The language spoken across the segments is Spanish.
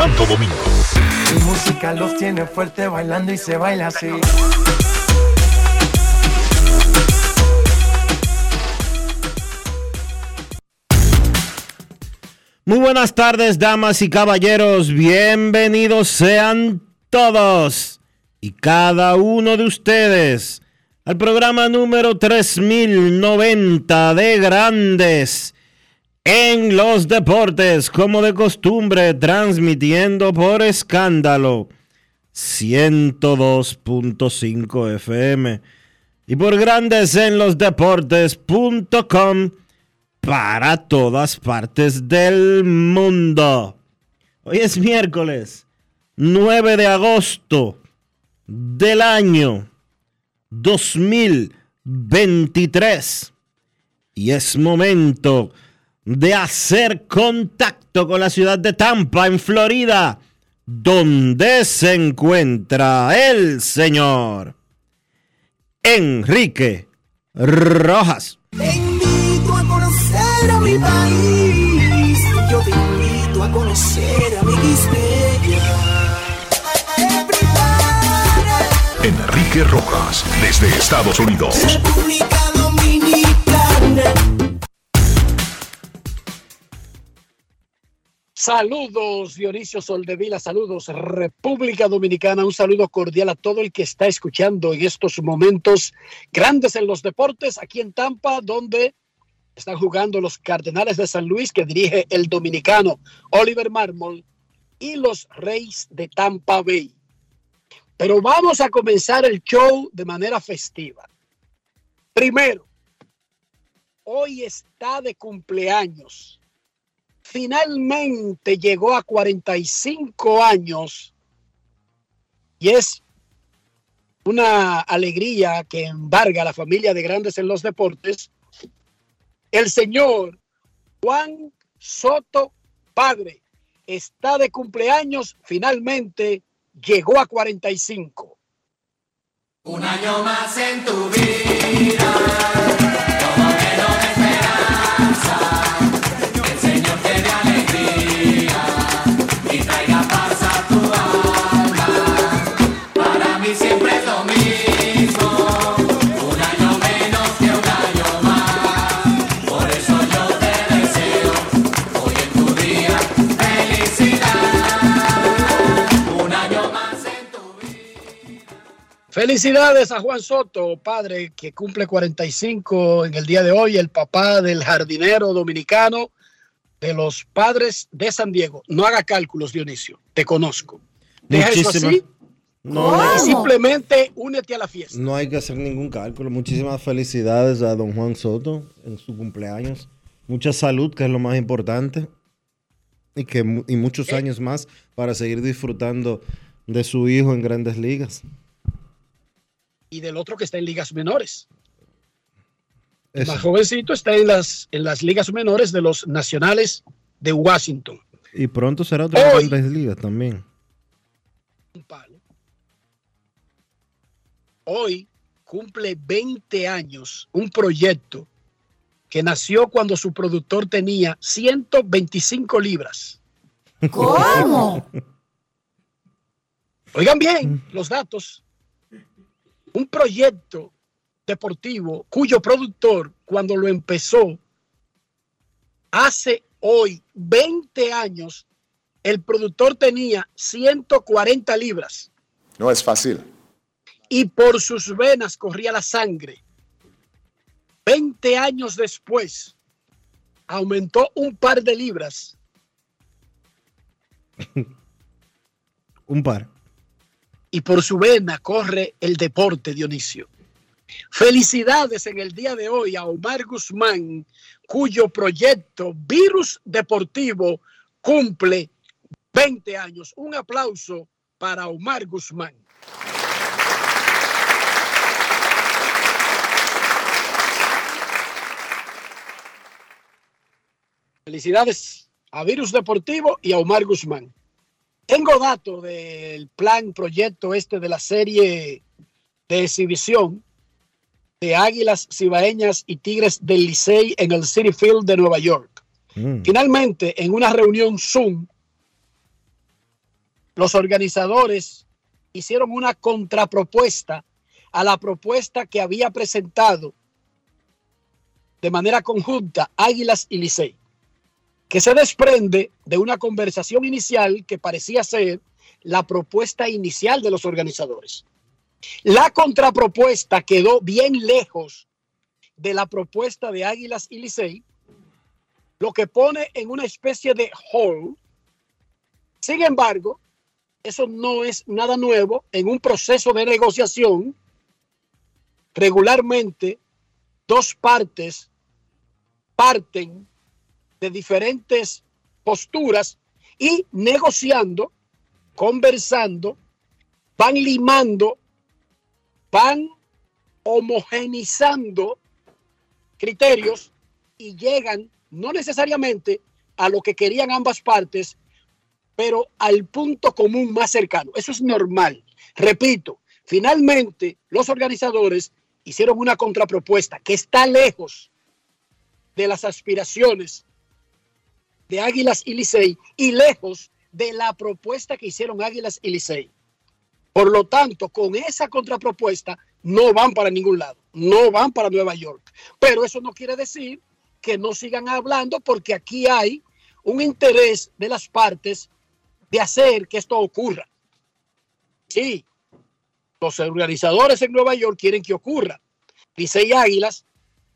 Santo Domingo. Mi música los tiene fuerte bailando y se baila así. Muy buenas tardes, damas y caballeros. Bienvenidos sean todos y cada uno de ustedes al programa número 3090 de Grandes en los Deportes, como de costumbre, transmitiendo por escándalo 102.5 FM y por Grandes en los Deportes.com para todas partes del mundo. Hoy es miércoles 9 de agosto del año 2023 y es momento de hacer contacto con la ciudad de Tampa, en Florida, donde se encuentra el señor Enrique Rojas. Te invito a conocer a mi país. Yo te invito a conocer a mi Enrique Rojas, desde Estados Unidos. República Dominicana. Saludos Dionisio Soldevila, saludos República Dominicana, un saludo cordial a todo el que está escuchando en estos momentos grandes en los deportes aquí en Tampa, donde están jugando los Cardenales de San Luis que dirige el dominicano Oliver Marmol y los Reyes de Tampa Bay. Pero vamos a comenzar el show de manera festiva. Primero, hoy está de cumpleaños finalmente llegó a 45 años y es una alegría que embarga a la familia de grandes en los deportes. El señor Juan Soto Padre está de cumpleaños, finalmente llegó a 45. Un año más en tu vida, Felicidades a Juan Soto, padre que cumple 45 en el día de hoy, el papá del jardinero dominicano de los padres de San Diego. No haga cálculos, Dionisio, te conozco. Deja eso así No, simplemente únete a la fiesta. no hay que hacer ningún cálculo. Muchísimas felicidades a don Juan Soto en su cumpleaños. Mucha salud, que es lo más importante. Y, que, y muchos años más para seguir disfrutando de su hijo en grandes ligas. Y del otro que está en ligas menores. El más jovencito está en las, en las ligas menores de los nacionales de Washington. Y pronto será otra Hoy- Grandes Ligas también. un palo. Hoy cumple 20 años un proyecto que nació cuando su productor tenía 125 libras. ¿Cómo? Oigan bien los datos. Un proyecto deportivo cuyo productor, cuando lo empezó, hace hoy 20 años, el productor tenía 140 libras No es fácil. y por sus venas corría la sangre. 20 años después, aumentó un par de libras Un par. Y por su vena corre el deporte, Dionisio. Felicidades en el día de hoy a Omar Guzmán, cuyo proyecto Virus Deportivo cumple 20 años. Un aplauso para Omar Guzmán. Felicidades a Virus Deportivo y a Omar Guzmán. Tengo datos del plan, proyecto este de la serie de exhibición de Águilas Cibaeñas y Tigres del Licey en el City Field de Nueva York. Mm. Finalmente, en una reunión Zoom, los organizadores hicieron una contrapropuesta a la propuesta que había presentado de manera conjunta Águilas y Licey, que se desprende de una conversación inicial que parecía ser la propuesta inicial de los organizadores. La contrapropuesta quedó bien lejos de la propuesta de Águilas y Licey, lo que pone en una especie de hall. Sin embargo, eso no es nada nuevo en un proceso de negociación. Regularmente, dos partes parten de diferentes posturas y negociando, conversando, van limando, van homogenizando criterios y llegan no necesariamente a lo que querían ambas partes, pero al punto común más cercano. Eso es normal. Repito, finalmente los organizadores hicieron una contrapropuesta que está lejos de las aspiraciones de Águilas y Licey y lejos de la propuesta que hicieron Águilas y Licey. Por lo tanto, con esa contrapropuesta no van para ningún lado, no van para Nueva York. Pero eso no quiere decir que no sigan hablando porque aquí hay un interés de las partes de hacer que esto ocurra. Sí, los organizadores en Nueva York quieren que ocurra. Licey Águilas,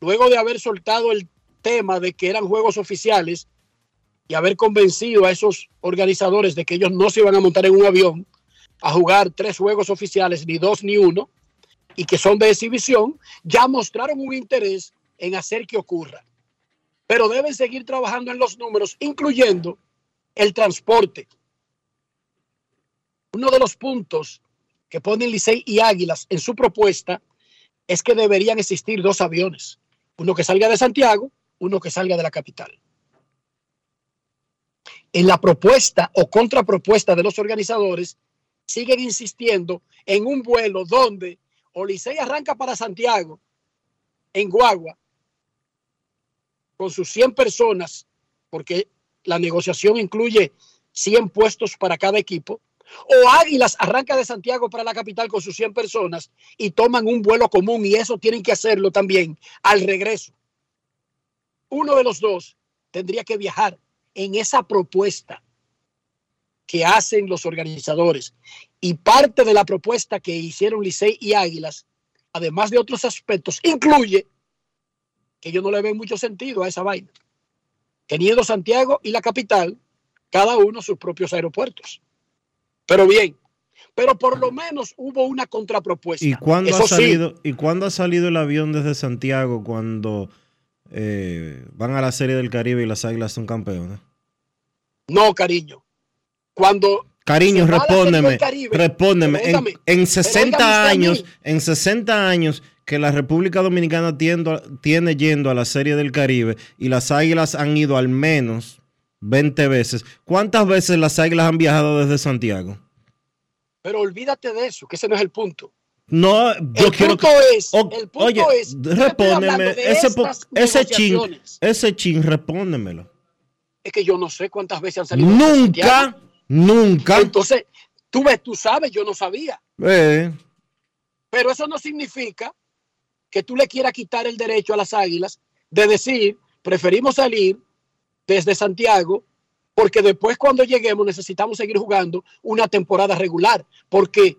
luego de haber soltado el tema de que eran juegos oficiales y haber convencido a esos organizadores de que ellos no se iban a montar en un avión a jugar tres juegos oficiales, ni dos ni uno, y que son de exhibición, ya mostraron un interés en hacer que ocurra. Pero deben seguir trabajando en los números, incluyendo el transporte. Uno de los puntos que ponen Licey y Águilas en su propuesta es que deberían existir dos aviones, uno que salga de Santiago, uno que salga de la capital. En la propuesta o contrapropuesta de los organizadores, siguen insistiendo en un vuelo donde o Licey arranca para Santiago en Guagua con sus 100 personas, porque la negociación incluye 100 puestos para cada equipo, o Águilas arranca de Santiago para la capital con sus 100 personas y toman un vuelo común y eso tienen que hacerlo también al regreso. Uno de los dos tendría que viajar en esa propuesta que hacen los organizadores. Y parte de la propuesta que hicieron Licey y Águilas, además de otros aspectos, incluye que yo no le veo mucho sentido a esa vaina. Teniendo Santiago y la capital, cada uno sus propios aeropuertos. Pero bien, pero por lo menos hubo una contrapropuesta. ¿Y cuándo, Eso ha sí, salido, ¿Y cuándo ha salido el avión desde Santiago cuando eh, van a la Serie del Caribe y las Águilas son campeones? no, cariño. Cuando Cariño, respóndeme, Caribe, respóndeme. En, en pero 60 óigame usted a mí. años, en 60 años que la República Dominicana tiendo- tiene yendo a la Serie del Caribe y las Águilas han ido al menos 20 veces. ¿Cuántas veces las águilas han viajado desde Santiago? Pero olvídate de eso, que ese no es el punto. No, yo El quiero punto que. es, O- el punto oye, es, de Ese, ese chin, ese chin, respóndemelo. Es que yo no sé cuántas veces han salido. Nunca, nunca. Entonces, tú ves, tú sabes, yo no sabía. Eh, Pero eso no significa que tú le quieras quitar el derecho a las águilas de decir, preferimos salir desde Santiago porque después cuando lleguemos necesitamos seguir jugando una temporada regular, porque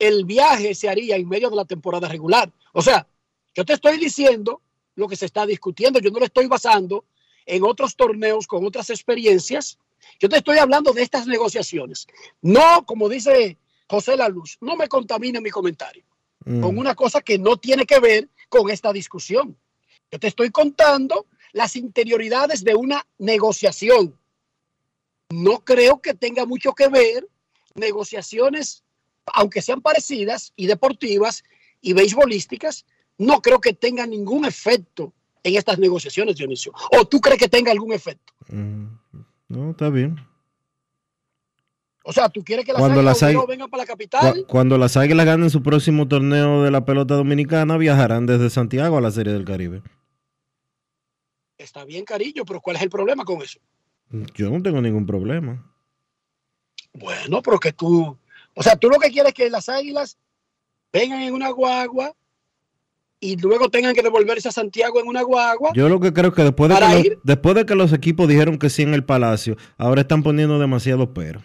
el viaje se haría en medio de la temporada regular. O sea, yo te estoy diciendo lo que se está discutiendo, yo no lo estoy basando en otros torneos con otras experiencias, yo te estoy hablando de estas negociaciones. No, como dice José La Luz, no me contamine mi comentario mm. con una cosa que no tiene que ver con esta discusión. Yo te estoy contando las interioridades de una negociación. No creo que tenga mucho que ver negociaciones, aunque sean parecidas y deportivas y beisbolísticas, no creo que tenga ningún efecto en estas negociaciones, Dionisio. ¿O tú crees que tenga algún efecto? Mm. No, está bien. O sea, ¿tú quieres que las Cuando águilas las vengan para la Cu- capital? Cuando las águilas ganen su próximo torneo de la pelota dominicana, viajarán desde Santiago a la Serie del Caribe. Está bien, cariño, pero ¿cuál es el problema con eso? Yo no tengo ningún problema. Bueno, pero que tú, o sea, tú lo que quieres es que las águilas vengan en una guagua y luego tengan que devolverse a Santiago en una guagua. Yo lo que creo que después de ¿Para que, los, después de que los equipos dijeron que sí en el Palacio, ahora están poniendo demasiado pero.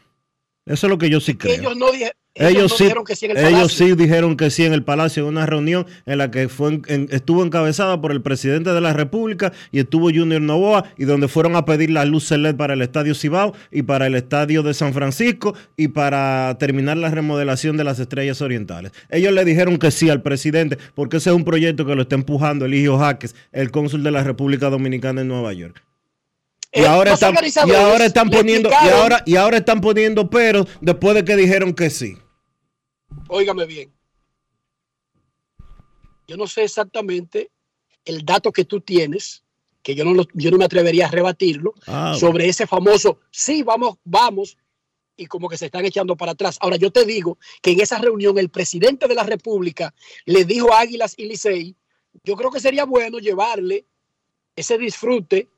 Eso es lo que yo sí creo. ellos no, dije- ellos Ellos, no sí, dijeron que sí en el ellos sí dijeron que sí en el Palacio, en una reunión en la que fue en- en- estuvo encabezada por el presidente de la República y estuvo Junior Novoa y donde fueron a pedir la luz LED para el Estadio Cibao y para el Estadio de San Francisco y para terminar la remodelación de las Estrellas Orientales. Ellos le dijeron que sí al presidente porque ese es un proyecto que lo está empujando Eligio Jaques, el cónsul de la República Dominicana en Nueva York. Y Eh, ahora, están, y ahora están poniendo y ahora, y ahora están poniendo peros después de que dijeron que sí. Óigame bien. Yo no sé exactamente el dato que tú tienes, que yo no, lo- yo no me atrevería a rebatirlo, Ah, sobre ese famoso, sí, vamos, vamos, y como que se están echando para atrás. Ahora, yo te digo que en esa reunión el presidente de la República le dijo a Águilas y Licey, yo creo que sería bueno llevarle ese disfrute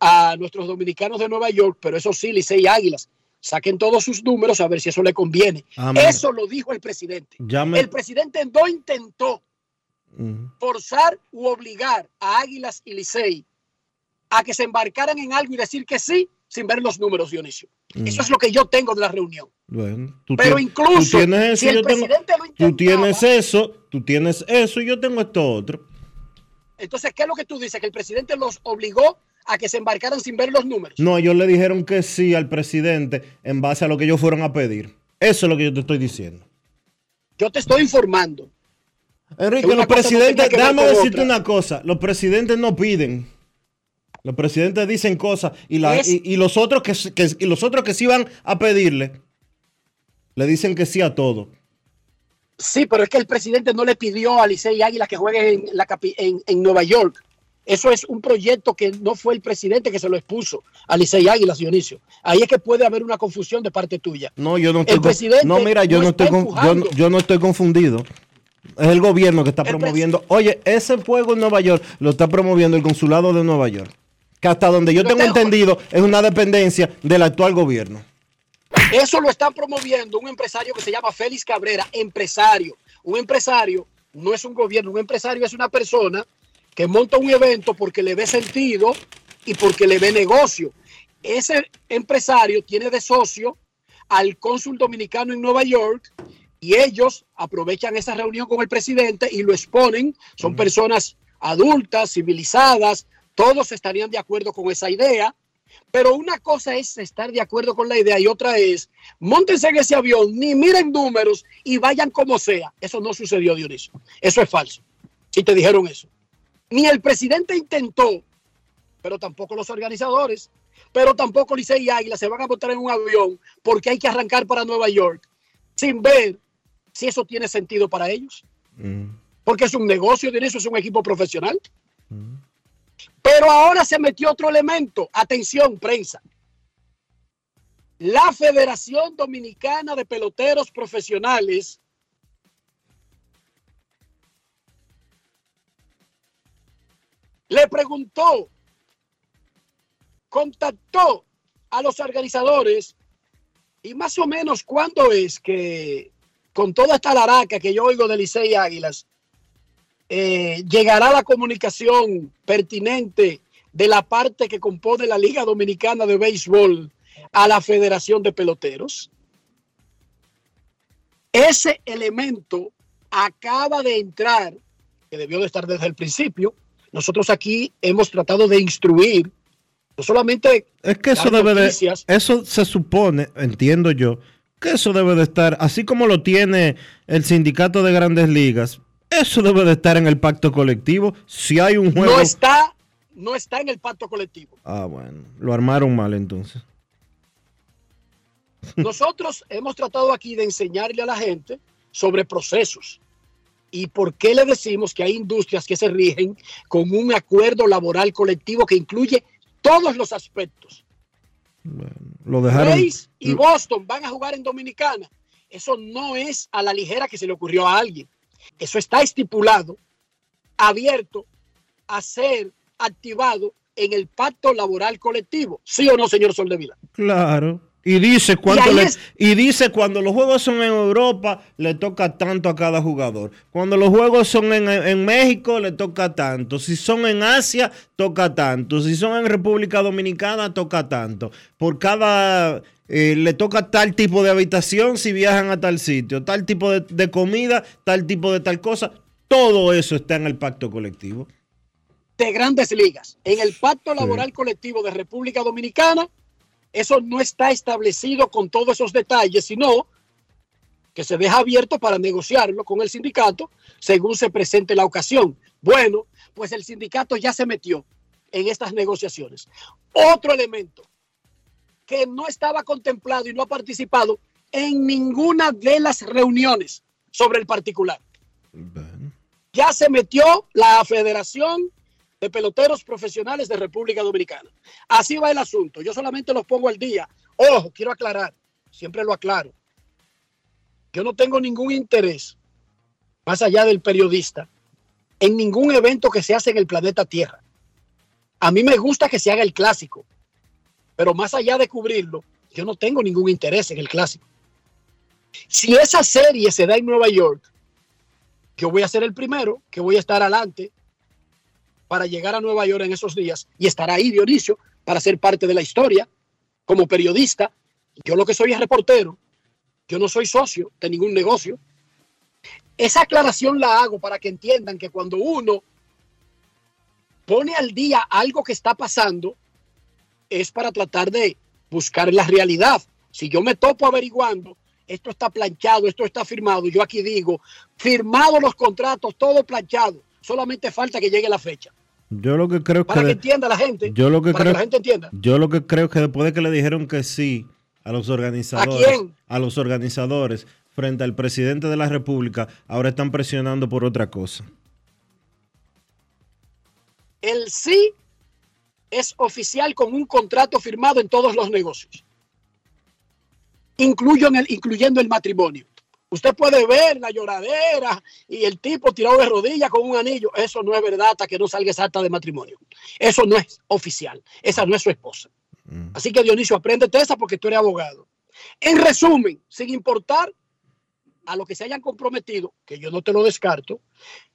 a nuestros dominicanos de Nueva York, pero eso sí, Licey y Águilas, saquen todos sus números a ver si eso le conviene. Amén. Eso lo dijo el presidente. Me- El presidente no intentó forzar u obligar a Águilas y Licey a que se embarcaran en algo y decir que sí sin ver los números, Dionisio. Eso es lo que yo tengo de la reunión. Bueno, tú Pero incluso tú tienes eso, si el yo tengo- presidente lo tú intentaba, tienes eso, tú tienes eso y yo tengo esto otro. entonces, ¿qué es lo que tú dices? Que el presidente los obligó a que se embarcaran sin ver los números. No, ellos le dijeron que sí al presidente en base a lo que ellos fueron a pedir. Eso es lo que yo te estoy diciendo. Yo te estoy informando. Enrique, los no presidentes, ver déjame decirte otra. una cosa, los presidentes no piden. Los presidentes dicen cosas y, la- Es- y, y los otros que, que- y los otros que sí van a pedirle, le dicen que sí a todo. Sí, pero es que el presidente no le pidió a Licey y Águilas que jueguen en, la capi- en, en Nueva York. Eso es un proyecto que no fue el presidente que se lo expuso a Licey Águilas, Dionisio. Ahí es que puede haber una confusión de parte tuya. No, yo no estoy. El presidente no, mira, yo no estoy con- yo, empujando. no- yo no estoy confundido. Es el gobierno que está El promoviendo. Oye, ese juego en Nueva York lo está promoviendo el consulado de Nueva York. Que hasta donde yo tengo- entendido es una dependencia del actual gobierno. Eso lo está promoviendo un empresario que se llama Félix Cabrera, empresario. Un empresario no es un gobierno, un empresario es una persona que monta un evento porque le ve sentido y porque le ve negocio. Ese empresario tiene de socio al cónsul dominicano en Nueva York y ellos aprovechan esa reunión con el presidente y lo exponen. Son personas adultas, civilizadas, todos estarían de acuerdo con esa idea. Pero una cosa es estar de acuerdo con la idea y otra es, montense en ese avión, ni miren números y vayan como sea. Eso no sucedió, Dionisio. Eso es falso. Si te dijeron eso. Ni el presidente intentó, pero tampoco los organizadores, pero tampoco Licey y Águila se van a montar en un avión porque hay que arrancar para Nueva York sin ver si eso tiene sentido para ellos. Mm. Porque es un negocio, Dionisio, es un equipo profesional. Pero ahora se metió otro elemento. Atención, prensa. La Federación Dominicana de Peloteros Profesionales le preguntó, contactó a los organizadores y más o menos cuándo es que con toda esta laraca que yo oigo de Licey Águilas, eh, llegará la comunicación pertinente de la parte que compone la Liga Dominicana de Béisbol a la Federación de Peloteros. Ese elemento acaba de entrar, que debió de estar desde el principio. Nosotros aquí hemos tratado de instruir, no solamente Es que eso debe de, noticias, eso se supone, entiendo yo, que eso debe de estar, así como lo tiene el sindicato de grandes ligas, eso debe de estar en el pacto colectivo. Si hay un juego... no está, no está en el pacto colectivo. Ah, bueno, lo armaron mal entonces. Nosotros hemos tratado aquí de enseñarle a la gente sobre procesos y por qué le decimos que hay industrias que se rigen con un acuerdo laboral colectivo que incluye todos los aspectos. Lo dejaron... Rays y Boston van a jugar en Dominicana. Eso no es a la ligera que se le ocurrió a alguien. Eso está estipulado, abierto a ser activado en el pacto laboral colectivo. ¿Sí o no, señor Soldevila? Claro. Y dice cuánto ahí le- es- y dice cuando los juegos son en Europa le toca tanto a cada jugador. Cuando los juegos son en, en México le toca tanto. Si son en Asia toca tanto. Si son en República Dominicana toca tanto. Por cada eh, le toca tal tipo de habitación si viajan a tal sitio, tal tipo de, de comida, tal tipo de tal cosa. Todo eso está en el pacto colectivo. de grandes ligas. En el pacto laboral colectivo de República Dominicana, eso no está establecido con todos esos detalles, sino que se deja abierto para negociarlo con el sindicato según se presente la ocasión. Bueno, pues el sindicato ya se metió en estas negociaciones. Otro elemento que no estaba contemplado y no ha participado en ninguna de las reuniones sobre el particular ya se metió la Federación de Peloteros Profesionales de República Dominicana. Así va el asunto. Yo solamente los pongo al día. Ojo, quiero aclarar, siempre lo aclaro. Yo no tengo ningún interés, más allá del periodista, en ningún evento que se hace en el planeta Tierra. A mí me gusta que se haga el clásico, pero más allá de cubrirlo, yo no tengo ningún interés en el clásico. Si esa serie se da en Nueva York, yo voy a ser el primero que voy a estar adelante para llegar a Nueva York en esos días y estar ahí Dionisio para ser parte de la historia como periodista. Yo lo que soy es reportero, yo no soy socio de ningún negocio. Esa aclaración la hago para que entiendan que cuando uno pone al día algo que está pasando, es para tratar de buscar la realidad. Si yo me topo averiguando, esto está planchado, esto está firmado, yo aquí digo, firmado los contratos, todo planchado, solamente falta que llegue la fecha. Yo lo que creo Para que que entienda la gente, yo lo que para creo que la gente entienda. Yo lo que creo que después de que le dijeron que sí a los organizadores, ¿A quién? a los organizadores frente al presidente de la República, ahora están presionando por otra cosa. El sí es oficial con un contrato firmado en todos los negocios, incluyo en el, incluyendo el matrimonio. Usted puede ver la lloradera y el tipo tirado de rodillas con un anillo. Eso no es verdad hasta que no salga esa acta de matrimonio. Eso no es oficial. Esa no es su esposa. Así que Dionisio, apréndete esa porque tú eres abogado. En resumen, sin importar a lo que se hayan comprometido, que yo no te lo descarto,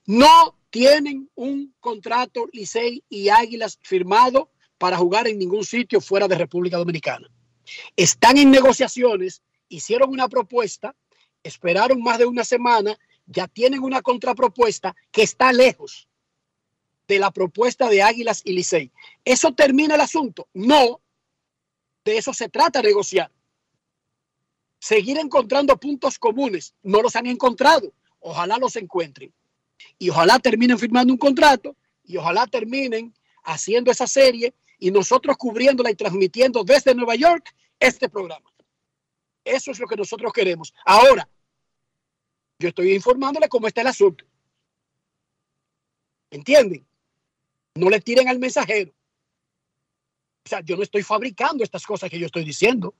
no tienen un contrato Licey y Águilas firmado para jugar en ningún sitio fuera de República Dominicana. Están en negociaciones, hicieron una propuesta, esperaron más de una semana, ya tienen una contrapropuesta que está lejos de la propuesta de Águilas y Licey. ¿Eso termina el asunto? No, de eso se trata negociar. Seguir encontrando puntos comunes, no los han encontrado, ojalá los encuentren y ojalá terminen firmando un contrato y ojalá terminen haciendo esa serie y nosotros cubriéndola y transmitiendo desde Nueva York este programa. Eso es lo que nosotros queremos. Ahora, yo estoy informándole cómo está el asunto. ¿Entienden? No le tiren al mensajero. O sea, yo no estoy fabricando estas cosas que yo estoy diciendo.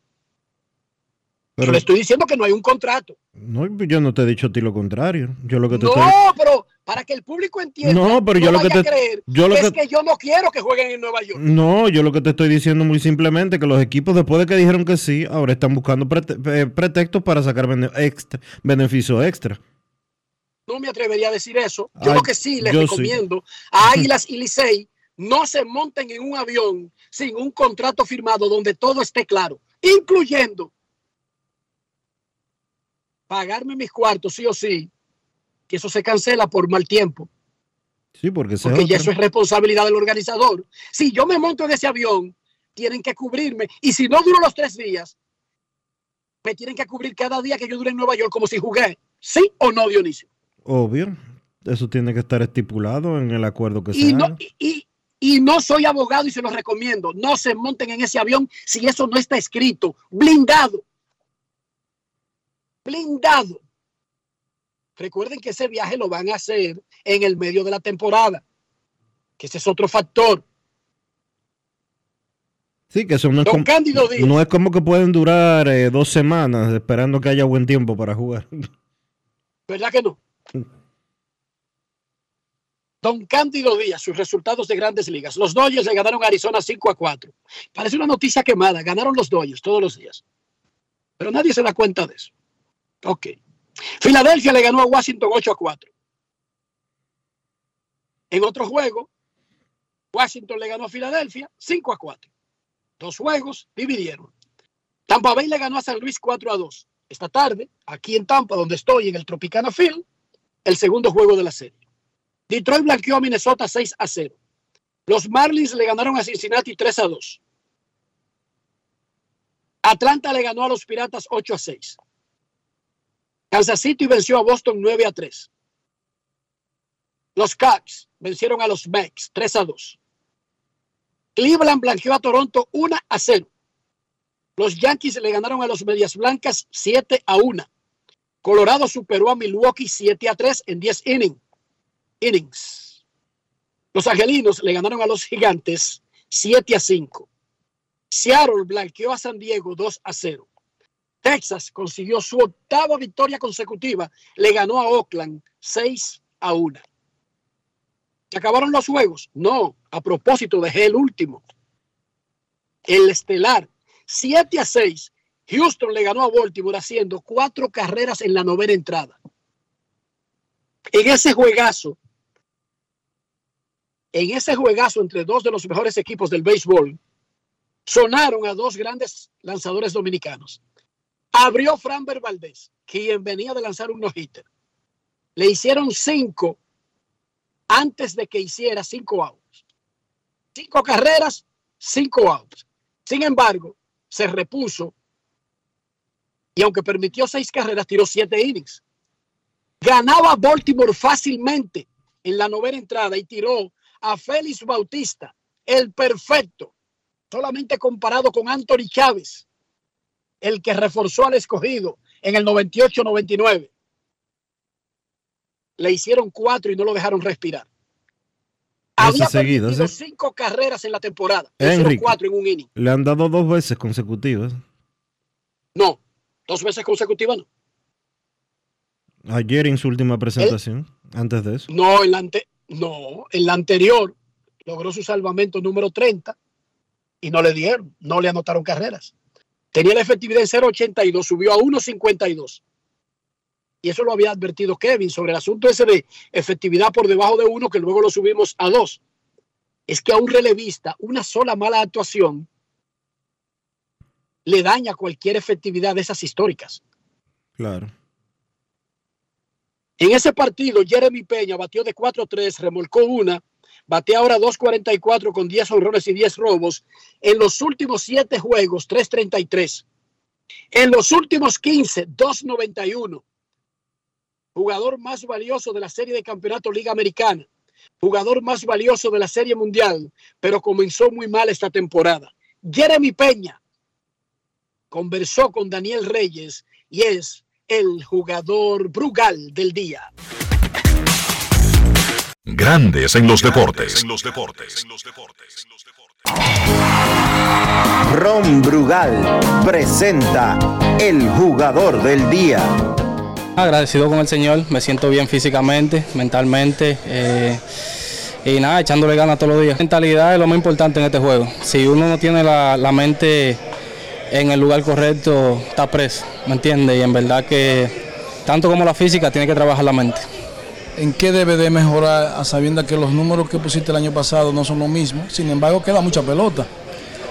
Pero yo le estoy diciendo que no hay un contrato. no, yo no te he dicho a ti lo contrario. Yo lo que te No, estoy... pero para que el público entienda, No, pero yo lo vaya que te- creer yo lo que es que- que yo no quiero que jueguen en Nueva York. No, yo lo que te estoy diciendo muy simplemente que los equipos después de que dijeron que sí, ahora están buscando prete- eh, pretextos para sacar bene- extra, beneficio extra. No me atrevería a decir eso. Yo Ay, lo que sí les sí. recomiendo a Águilas y Licey no se monten en un avión sin un contrato firmado donde todo esté claro, incluyendo pagarme mis cuartos sí o sí, que eso se cancela por mal tiempo, Sí, porque, porque ya eso es responsabilidad del organizador. Si yo me monto en ese avión, tienen que cubrirme y si no duro los tres días, me tienen que cubrir cada día que yo dure en Nueva York como si jugué. ¿Sí o no, Dionisio? Obvio. Eso tiene que estar estipulado en el acuerdo que se y no, haga. y, y- y no soy abogado y se los recomiendo. No se monten en ese avión si eso no está escrito. Blindado. Blindado. Recuerden que ese viaje lo van a hacer en el medio de la temporada. Que ese es otro factor. Sí, que eso no es, Don como, Díaz. no es como que pueden durar eh, dos semanas esperando que haya buen tiempo para jugar. ¿Verdad que no? Don Cándido Díaz, sus resultados de grandes ligas. Los Dodgers le ganaron a Arizona 5 a 4. Parece una noticia quemada. Ganaron los Dodgers todos los días. Pero nadie se da cuenta de eso. Ok. Filadelfia le ganó a Washington 8 a 4. En otro juego, Washington le ganó a Filadelfia 5 a 4. Dos juegos dividieron. Tampa Bay le ganó a San Luis 4 a 2. Esta tarde, aquí en Tampa, donde estoy, en el Tropicana Field, el segundo juego de la serie. Detroit blanqueó a Minnesota 6 a 0. Los Marlins le ganaron a Cincinnati 3 a 2. Atlanta le ganó a los Piratas 8 a 6. Kansas City venció a Boston 9 a 3. Los Cubs vencieron a los Mets 3 a 2. Cleveland blanqueó a Toronto 1 a 0. Los Yankees le ganaron a los Medias Blancas 7 a 1. Colorado superó a Milwaukee 7 a 3 en 10 innings. innings. Los Angelinos le ganaron a los Gigantes 7 a 5. Seattle blanqueó a San Diego 2 a 0. Texas consiguió su octava victoria consecutiva. Le ganó a Oakland 6 a 1. ¿Se acabaron los juegos? No. A propósito, dejé el último. El estelar 7 a 6. Houston le ganó a Baltimore haciendo cuatro carreras en la novena entrada. En ese juegazo, en ese juegazo entre dos de los mejores equipos del béisbol, sonaron a dos grandes lanzadores dominicanos. Abrió Framber Valdés, quien venía de lanzar un no-hitter. Le hicieron cinco antes de que hiciera cinco outs. Cinco carreras, cinco outs. Sin embargo, se repuso y aunque permitió seis carreras, tiró siete innings. Ganaba Baltimore fácilmente en la novena entrada y tiró a Félix Bautista, el perfecto, solamente comparado con Anthony Chávez, el que reforzó al escogido en el 98-99. Le hicieron cuatro y no lo dejaron respirar. Había seguido, cinco carreras en la temporada. Le hicieron Enrique. cuatro en un inning. Le han dado dos veces consecutivas. No, dos veces consecutivas no. Ayer en su última presentación, antes de eso. No, en la, ante- no, en la anterior logró su salvamento número 30 y no le dieron, no le anotaron carreras. Tenía la efectividad en 0.82, subió a 1.52. Y eso lo había advertido Kevin sobre el asunto ese de efectividad por debajo de uno, que luego lo subimos a dos. Es que a un relevista, una sola mala actuación le daña cualquier efectividad de esas históricas. Claro. En ese partido, Jeremy Peña batió de 4-3, remolcó una, batea ahora 2.44 con 10 honrones y 10 robos. En los últimos 7 juegos, 3.33. En los últimos 15, 2.91. Jugador más valioso de la serie de campeonato Liga Americana. Jugador más valioso de la serie mundial, pero comenzó muy mal esta temporada. Jeremy Peña conversó con Daniel Reyes y es el jugador Brugal del día. Grandes en los deportes. Ron Brugal presenta el jugador del día. Agradecido con el Señor, me siento bien físicamente, mentalmente. eh, y nada, echándole ganas todos los días. Mentalidad es lo más importante en este juego. Si uno no tiene la, la mente en el lugar correcto, está preso, ¿me entiendes? Y en verdad que tanto como la física tiene que trabajar la mente. ¿En qué debe de mejorar a que los números que pusiste el año pasado no son los mismos? Sin embargo, queda mucha pelota.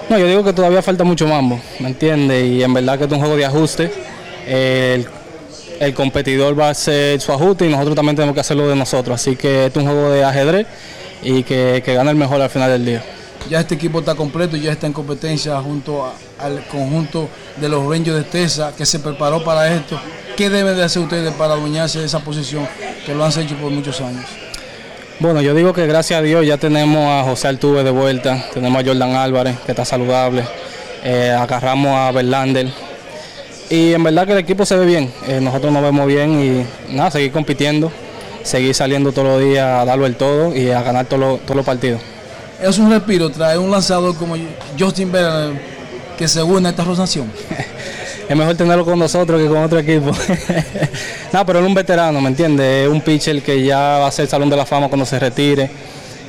No, yo digo que todavía falta mucho mambo, ¿me entiendes? Y en verdad que es un juego de ajuste. El, competidor va a hacer su ajuste y nosotros también tenemos que hacerlo de nosotros. Así que es un juego de ajedrez y que, que gane el mejor al final del día. Ya este equipo está completo y ya está en competencia junto al conjunto de los Rangers de Tesa que se preparó para esto. ¿Qué deben de hacer ustedes para adueñarse de esa posición que lo han hecho por muchos años? Bueno, yo digo que gracias a Dios ya tenemos a José Altuve de vuelta, tenemos a Jordan Álvarez, que está saludable, eh, agarramos a Verlander. Y en verdad que el equipo se ve bien, eh, nosotros nos vemos bien y nada, seguir compitiendo, seguir saliendo todos los días a darlo el todo y a ganar todos los partidos. Es un respiro traer un lanzador como Justin Verlander que se une a esta rotación. Es mejor tenerlo con nosotros que con otro equipo. no, pero él es un veterano, ¿me entiendes? Es un pitcher que ya va a ser Salón de la Fama cuando se retire.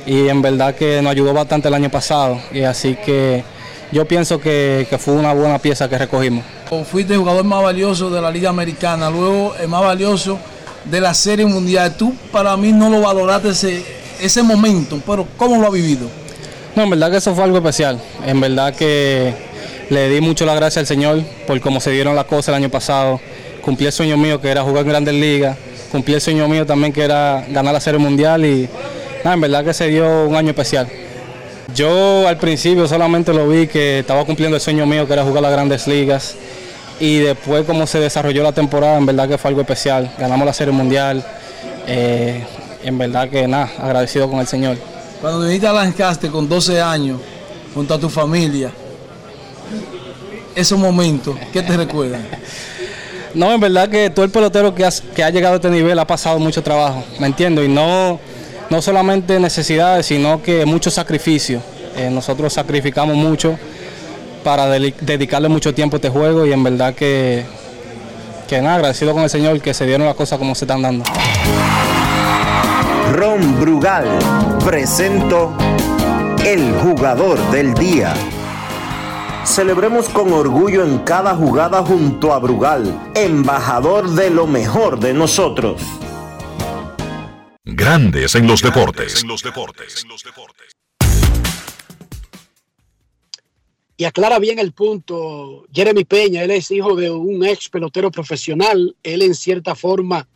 Y en verdad que nos ayudó bastante el año pasado. Y así que yo pienso que, que fue una buena pieza que recogimos. Fuiste el jugador más valioso de la Liga Americana, luego el más valioso de la Serie Mundial. Tú para mí no lo valoraste ese, ese momento, pero ¿cómo lo has vivido? No, en verdad que eso fue algo especial. En verdad que le di mucho la gracia al Señor por cómo se dieron las cosas el año pasado. Cumplí el sueño mío que era jugar en Grandes Ligas. Cumplí el sueño mío también que era ganar la Serie Mundial y nada, en verdad que se dio un año especial. Yo al principio solamente lo vi que estaba cumpliendo el sueño mío que era jugar las Grandes Ligas y después como se desarrolló la temporada, en verdad que fue algo especial. Ganamos la Serie Mundial. eh, en verdad que nada, agradecido con el Señor. Cuando viniste a Lancaster con 12 años, junto a tu familia, esos momentos, ¿qué te recuerdan? No, en verdad que todo el pelotero que, has- que ha llegado a este nivel ha pasado mucho trabajo, ¿me entiendo? Y no, no solamente necesidades, sino que mucho sacrificio. Eh, nosotros sacrificamos mucho para dedicarle mucho tiempo a este juego y en verdad que, que nada, agradecido con el Señor que se dieron las cosas como se están dando. Ron Brugal presento el jugador del día. Celebremos con orgullo en cada jugada junto a Brugal, embajador de lo mejor de nosotros. Grandes en los deportes. Y aclara bien el punto, Jeremy Peña, él es hijo de un ex pelotero profesional, él en cierta forma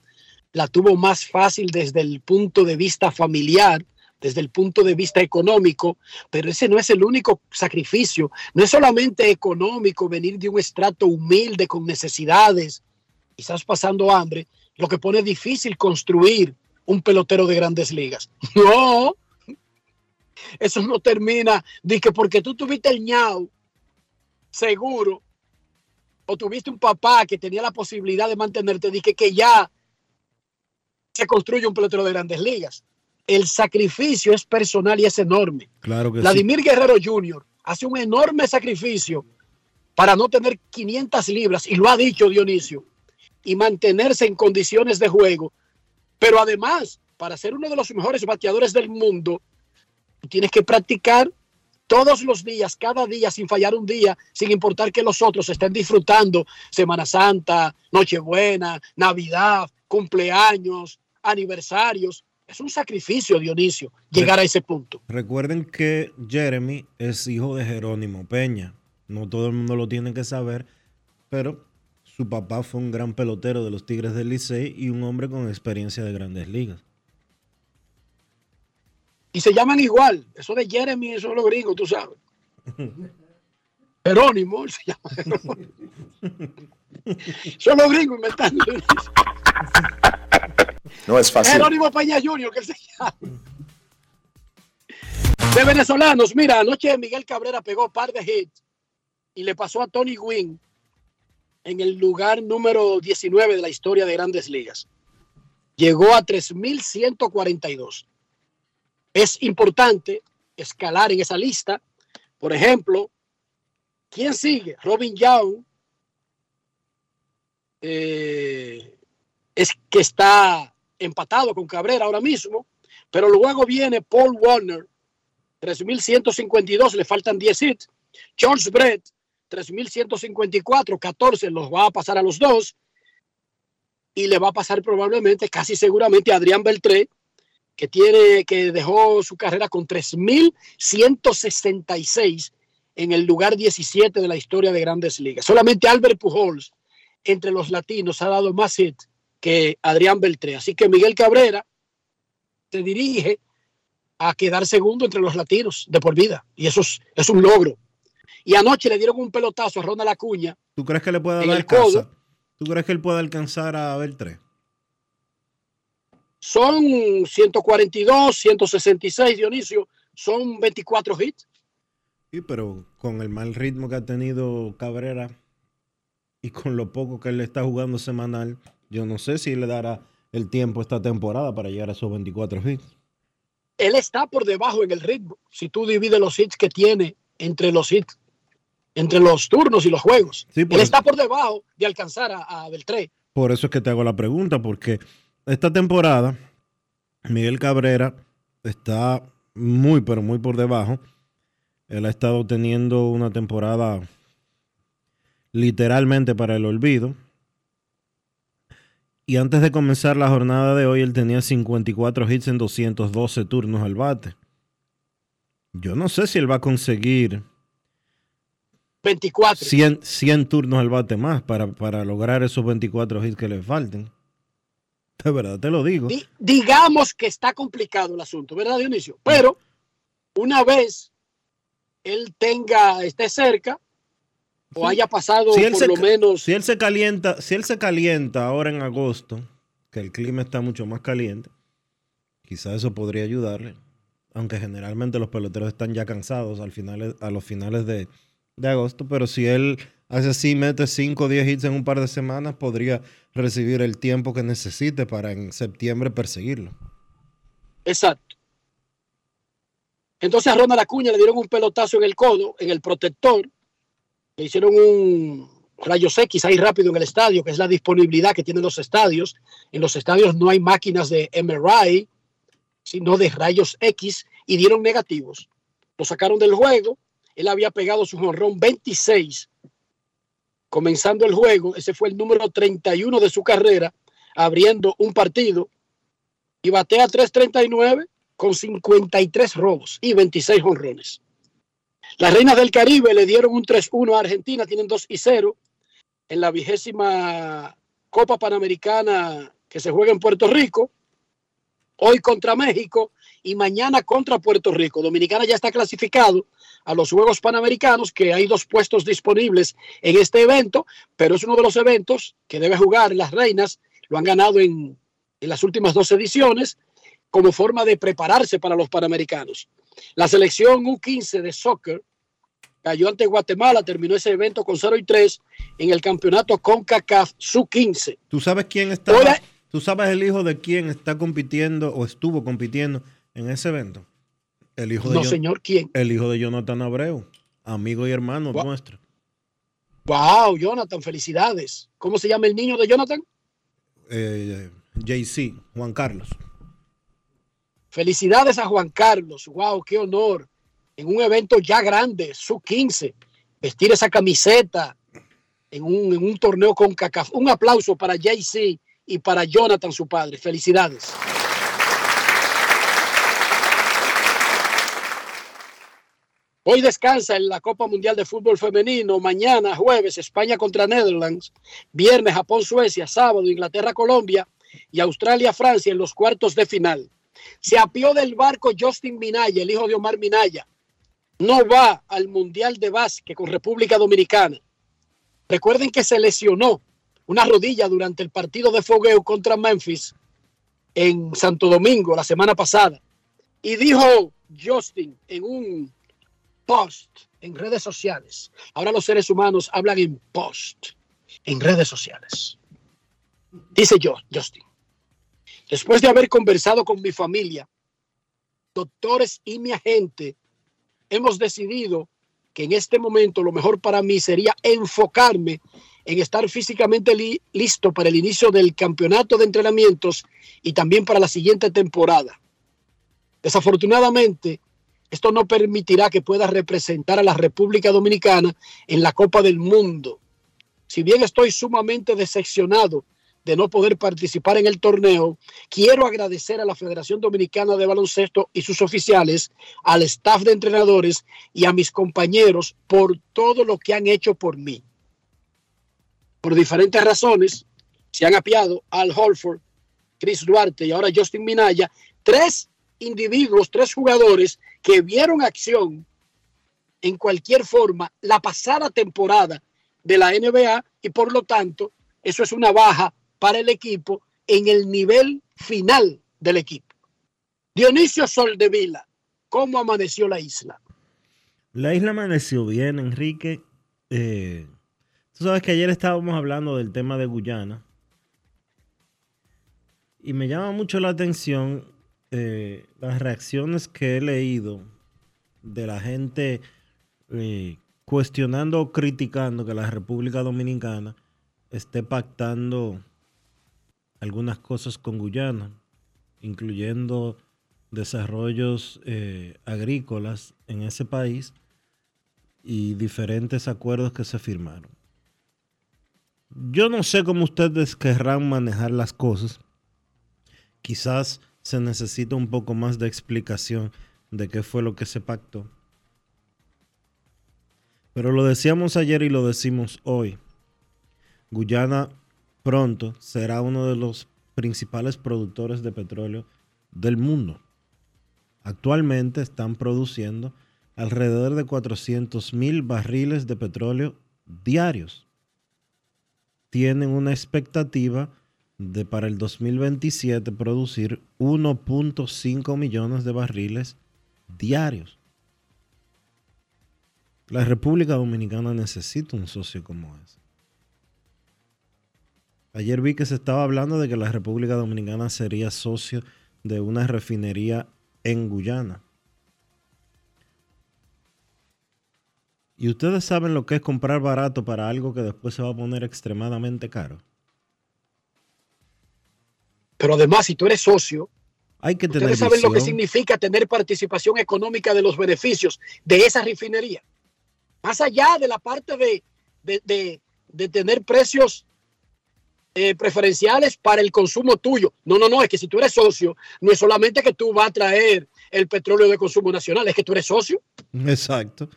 la tuvo más fácil desde el punto de vista familiar, desde el punto de vista económico, pero ese no es el único sacrificio, no es solamente económico venir de un estrato humilde con necesidades, quizás pasando hambre, lo que pone difícil construir un pelotero de grandes ligas. No, eso no termina de que porque tú tuviste el ñao seguro o tuviste un papá que tenía la posibilidad de mantenerte, dije que ya se construye un pelotero de grandes ligas. El sacrificio es personal y es enorme. Claro que sí. Vladimir Guerrero Jr. hace un enorme sacrificio para no tener 500 libras, y lo ha dicho Dionisio, y mantenerse en condiciones de juego. Pero además, para ser uno de los mejores bateadores del mundo, tienes que practicar todos los días, cada día, sin fallar un día, sin importar que los otros estén disfrutando Semana Santa, Nochebuena, Navidad, cumpleaños, aniversarios. Es un sacrificio, Dionisio, llegar a ese punto. Recuerden que Jeremy es hijo de Jerónimo Peña. No todo el mundo lo tiene que saber, pero su papá fue un gran pelotero de los Tigres del Licey y un hombre con experiencia de grandes ligas. Y se llaman igual. Eso de Jeremy, eso es los gringos, tú sabes. Jerónimo, él se llama Jerónimo. Son los gringos inventando. No es fácil. Jerónimo Peña Jr., que se llama. De venezolanos, mira, anoche Miguel Cabrera pegó par de hits y le pasó a Tony Gwynn en el lugar número 19 de la historia de grandes ligas. Llegó a 3.142. es importante escalar en esa lista. Por ejemplo, ¿quién sigue? Robin Young, eh, es que está empatado con Cabrera ahora mismo, pero luego viene Paul Warner, 3.152, le faltan 10 hits. George Brett, 3.154, 14, los va a pasar a los dos. Y le va a pasar probablemente, casi seguramente, a Adrián Beltré, que, tiene, que dejó su carrera con 3.166 en el lugar 17 de la historia de grandes ligas. Solamente Albert Pujols, entre los latinos, ha dado más hits que Adrián Beltré. Así que Miguel Cabrera se dirige a quedar segundo entre los latinos de por vida. Y eso es, es un logro. Y anoche le dieron un pelotazo a Ronald Acuña. ¿Tú crees que le pueda dar el codo. ¿Tú crees que él pueda alcanzar a Beltré? Son 142, 166, Dionisio. Son 24 hits. Sí, pero con el mal ritmo que ha tenido Cabrera y con lo poco que él está jugando semanal, yo no sé si le dará el tiempo esta temporada para llegar a esos 24 hits. Él está por debajo en el ritmo. Si tú divides los hits que tiene entre los hits, entre los turnos y los juegos. Sí, Él está por debajo de alcanzar a, a Beltré. por eso es que te hago la pregunta, porque esta temporada Miguel Cabrera está muy, pero muy por debajo. Él ha estado teniendo una temporada literalmente para el olvido. Y antes de comenzar la jornada de hoy, él tenía 54 hits en 212 turnos al bate. Yo no sé si él va a conseguir 24. 100, 100 turnos al bate más para, para lograr esos 24 hits que le falten. De verdad te lo digo. Di- digamos que está complicado el asunto, ¿verdad, Dionisio? Pero una vez él tenga, esté cerca, o haya pasado Si él, por se, lo menos si él se calienta, si él se calienta ahora en agosto, que el clima está mucho más caliente, quizás eso podría ayudarle. Aunque generalmente los peloteros están ya cansados al final, a los finales de, de agosto, pero si él hace así, mete 5 o 10 hits en un par de semanas, podría recibir el tiempo que necesite para en septiembre perseguirlo. Exacto. Entonces a Ronald Acuña le dieron un pelotazo en el codo, en el protector. Le hicieron un rayos X ahí rápido en el estadio, que es la disponibilidad que tienen los estadios. En los estadios no hay máquinas de MRI, sino de rayos X, y dieron negativos. Lo sacaron del juego. Él había pegado su jonrón 26 comenzando el juego. Ese fue el número 31 de su carrera, abriendo un partido y batea 3.39 con 53 robos y 26 honrones. Las Reinas del Caribe le dieron un 3-1 a Argentina, tienen 2 y 0 en la vigésima Copa Panamericana que se juega en Puerto Rico. Hoy contra México y mañana contra Puerto Rico. Dominicana ya está clasificado a los Juegos Panamericanos, que hay dos puestos disponibles en este evento, pero es uno de los eventos que debe jugar las Reinas. Lo han ganado en las últimas dos ediciones como forma de prepararse para los Panamericanos. La selección U15 de soccer cayó ante Guatemala, terminó ese evento con 0 y 3 en el campeonato CONCACAF Su-15. ¿Tú sabes quién está? Hola. ¿Tú sabes el hijo de quién está compitiendo o estuvo compitiendo en ese evento? El hijo de No, señor, ¿quién? El hijo de Jonathan Abreu, amigo y hermano Gua- nuestro. Wow, Jonathan, felicidades. ¿Cómo se llama el niño de Jonathan? Eh, JC, Juan Carlos. Felicidades a Juan Carlos. Wow, qué honor. En un evento ya grande, su 15, vestir esa camiseta en un, en un torneo con CACAF. Un aplauso para JC y para Jonathan, su padre. Felicidades. Hoy descansa en la Copa Mundial de Fútbol Femenino. Mañana, jueves, España contra Netherlands. Viernes, Japón, Suecia. Sábado, Inglaterra, Colombia. Y Australia, Francia en los cuartos de final. Se apió del barco Justin Minaya, el hijo de Omar Minaya. No va al Mundial de Básquet con República Dominicana. Recuerden que se lesionó una rodilla durante el partido de fogueo contra Memphis en Santo Domingo la semana pasada. Y dijo Justin en un post en redes sociales. Ahora los seres humanos hablan en post en redes sociales. Dice yo, Justin. Después de haber conversado con mi familia, doctores y mi agente hemos decidido que en este momento lo mejor para mí sería enfocarme en estar físicamente li- listo para el inicio del campeonato de entrenamientos y también para la siguiente temporada. Desafortunadamente, esto no permitirá que pueda representar a la República Dominicana en la Copa del Mundo. Si bien estoy sumamente decepcionado de no poder participar en el torneo, quiero agradecer a la Federación Dominicana de Baloncesto y sus oficiales, al staff de entrenadores y a mis compañeros por todo lo que han hecho por mí. Por diferentes razones, se han apiado Al Holford, Chris Duarte y ahora Justin Minaya, tres individuos, tres jugadores que vieron acción en cualquier forma la pasada temporada de la NBA y por lo tanto eso es una baja para el equipo en el nivel final del equipo. Dionisio Soldevila, ¿cómo amaneció la isla? La isla amaneció bien, Enrique. Eh, tú sabes que ayer estábamos hablando del tema de Guyana. Y me llama mucho la atención eh, las reacciones que he leído de la gente eh, cuestionando o criticando que la República Dominicana esté pactando algunas cosas con Guyana, incluyendo desarrollos eh, agrícolas en ese país y diferentes acuerdos que se firmaron. Yo no sé cómo ustedes querrán manejar las cosas. Quizás se necesita un poco más de explicación de qué fue lo que se pactó. Pero lo decíamos ayer y lo decimos hoy. Guyana pronto será uno de los principales productores de petróleo del mundo. Actualmente están produciendo alrededor de 400 mil barriles de petróleo diarios. Tienen una expectativa de para el 2027 producir 1.5 millones de barriles diarios. La República Dominicana necesita un socio como ese. Ayer vi que se estaba hablando de que la República Dominicana sería socio de una refinería en Guyana. Y ustedes saben lo que es comprar barato para algo que después se va a poner extremadamente caro. Pero además, si tú eres socio, Hay que tener ustedes saben lo que significa tener participación económica de los beneficios de esa refinería. Más allá de la parte de, de- de- de tener precios eh, preferenciales para el consumo tuyo. No, no, no, es que si tú eres socio, no es solamente que tú vas a traer el petróleo de consumo nacional, es que tú eres socio. Exacto.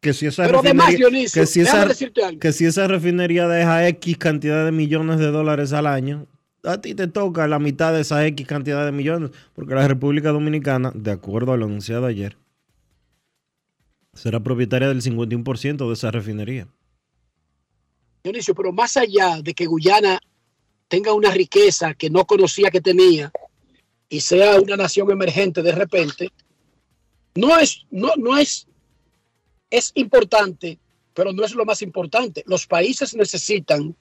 Que si esa Pero además, Dionisio, que si esa, que si esa refinería deja X cantidad de millones de dólares al año, a ti te toca la mitad de esa X cantidad de millones, porque la República Dominicana, de acuerdo a lo anunciado ayer, será propietaria del 51% de esa refinería. Dionisio, pero más allá de que Guyana tenga una riqueza que no conocía que tenía y sea una nación emergente de repente, no es, no, no es, es importante, pero no es lo más importante. Los países necesitan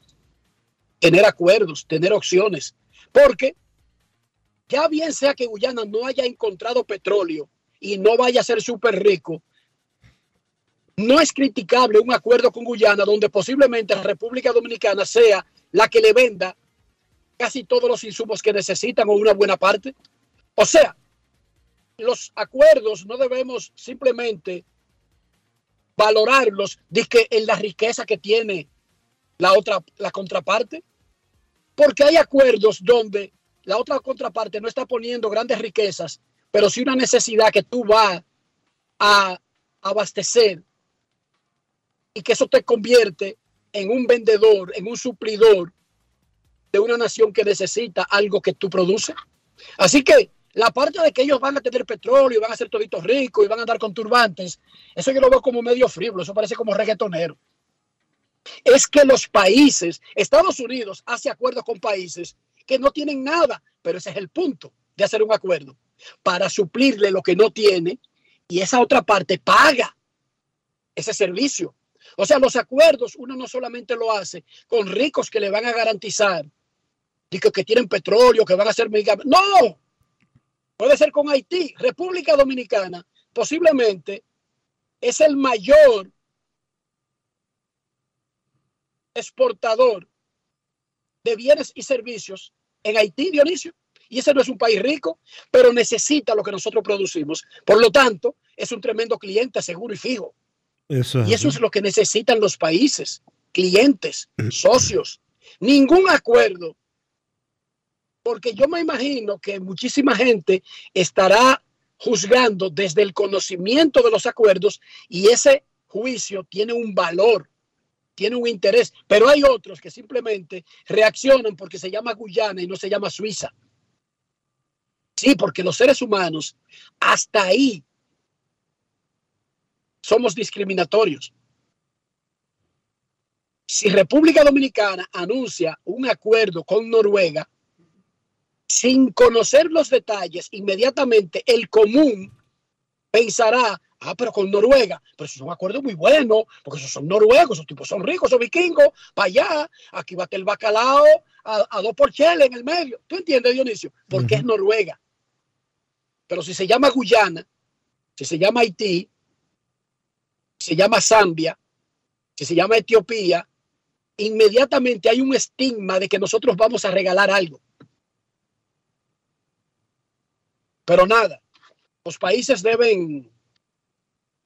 tener acuerdos, tener opciones, porque ya bien sea que Guyana no haya encontrado petróleo y no vaya a ser súper rico, no es criticable un acuerdo con Guyana donde posiblemente la República Dominicana sea la que le venda casi todos los insumos que necesitan o una buena parte. O sea, los acuerdos no debemos simplemente valorarlos que en la riqueza que tiene la otra, la contraparte, porque hay acuerdos donde la otra contraparte no está poniendo grandes riquezas, pero sí una necesidad que tú vas a abastecer y que eso te convierte en un vendedor, en un suplidor de una nación que necesita algo que tú produces. Así que la parte de que ellos van a tener petróleo y van a ser toditos ricos y van a andar con turbantes, eso yo lo veo como medio frívolo, eso parece como reggaetonero. Es que los países, Estados Unidos hace acuerdos con países que no tienen nada, pero ese es el punto de hacer un acuerdo, para suplirle lo que no tiene y esa otra parte paga ese servicio. O sea, los acuerdos uno no solamente lo hace con ricos que le van a garantizar y que, tienen petróleo, que van a ser mega- No, Puede ser con Haití. República Dominicana posiblemente es el mayor exportador de bienes y servicios en Haití, Dionisio. Y ese no es un país rico, pero necesita lo que nosotros producimos. Por lo tanto, es un tremendo cliente seguro y fijo. Eso es Y eso es lo que necesitan los países, clientes, socios. Ningún acuerdo, porque yo me imagino que muchísima gente estará juzgando desde el conocimiento de los acuerdos y ese juicio tiene un valor, tiene un interés, pero hay otros que simplemente reaccionan porque se llama Guyana y no se llama Suiza. Sí, porque los seres humanos hasta ahí somos discriminatorios. Si República Dominicana anuncia un acuerdo con Noruega, sin conocer los detalles, inmediatamente el común pensará, ah, pero con Noruega, pero eso es un acuerdo muy bueno, porque esos son noruegos, esos tipos son ricos, son vikingos, para allá, aquí va a estar el bacalao a, a dos por en el medio. ¿Tú entiendes, Dionisio? Porque es Noruega. Pero si se llama Guyana, si se llama Haití, se llama Zambia, si se llama Etiopía, inmediatamente hay un estigma de que nosotros vamos a regalar algo. Pero nada, los países deben,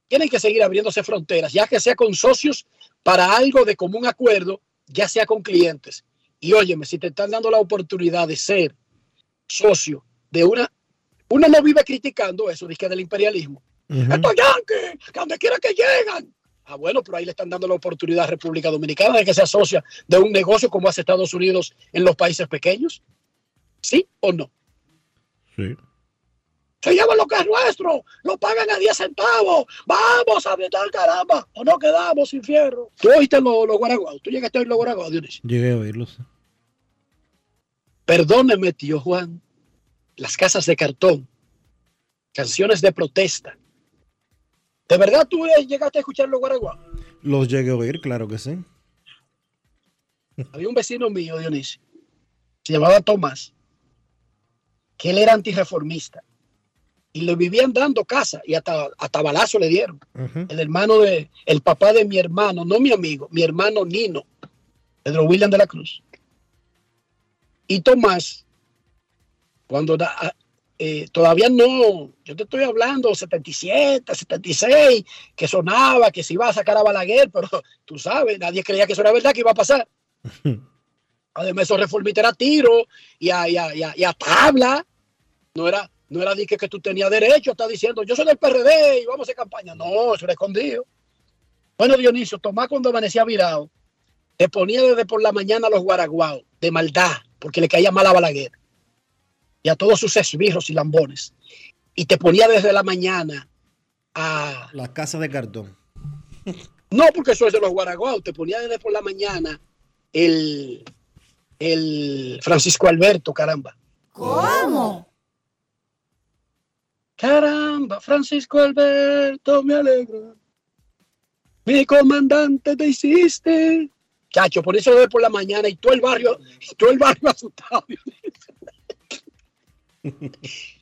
tienen que seguir abriéndose fronteras, ya que sea con socios para algo de común acuerdo, ya sea con clientes. Y óyeme, si te están dando la oportunidad de ser socio de una, uno no vive criticando eso, dice que del imperialismo. Estos yankees, que donde quiera que llegan. Ah, bueno, pero ahí le están dando la oportunidad a República Dominicana de que se asocia de un negocio como hace Estados Unidos en los países pequeños. ¿Sí o no? Sí. Se llevan lo que es nuestro, lo pagan a 10 centavos. Vamos a meter caramba, o no quedamos sin fierro. Tú oíste los lo tú llegaste a oír los guaraguaos, Dionisio. Llegué a oírlos. Perdóneme, tío Juan, las casas de cartón, canciones de protesta. ¿De verdad tú llegaste a escuchar los guaraguaos? Los llegué a oír, claro que sí. Había un vecino mío, Dionisio, se llamaba Tomás, que él era antirreformista y le vivían dando casa y hasta, hasta balazo le dieron. El hermano de, el papá de mi hermano, no mi amigo, mi hermano Nino, Pedro William de la Cruz. Y Tomás, cuando da- eh, todavía no, yo te estoy hablando 77, 76, que sonaba, que se iba a sacar a Balaguer, pero tú sabes, nadie creía que eso era verdad que iba a pasar. Además, esos reformistas era tiro y a, y a- y a- y a tabla. No era, no era que, que tú tenías derecho, está diciendo, yo soy del PRD y vamos a hacer campaña. No, eso era escondido. Bueno, Dionisio, Tomás cuando amanecía virado, te ponía desde por la mañana a los guaraguaos de maldad, porque le caía mal a Balaguer y a todos sus esbirros y lambones. Y te ponía desde la mañana a... La casa de cartón. No, porque eso es de los guaraguaos. Te ponía desde por la mañana el, el Francisco Alberto, caramba. ¿Cómo? Caramba, Francisco Alberto, me alegra. Mi comandante te hiciste. Chacho, por eso de por la mañana y todo el barrio, y todo el barrio asustado.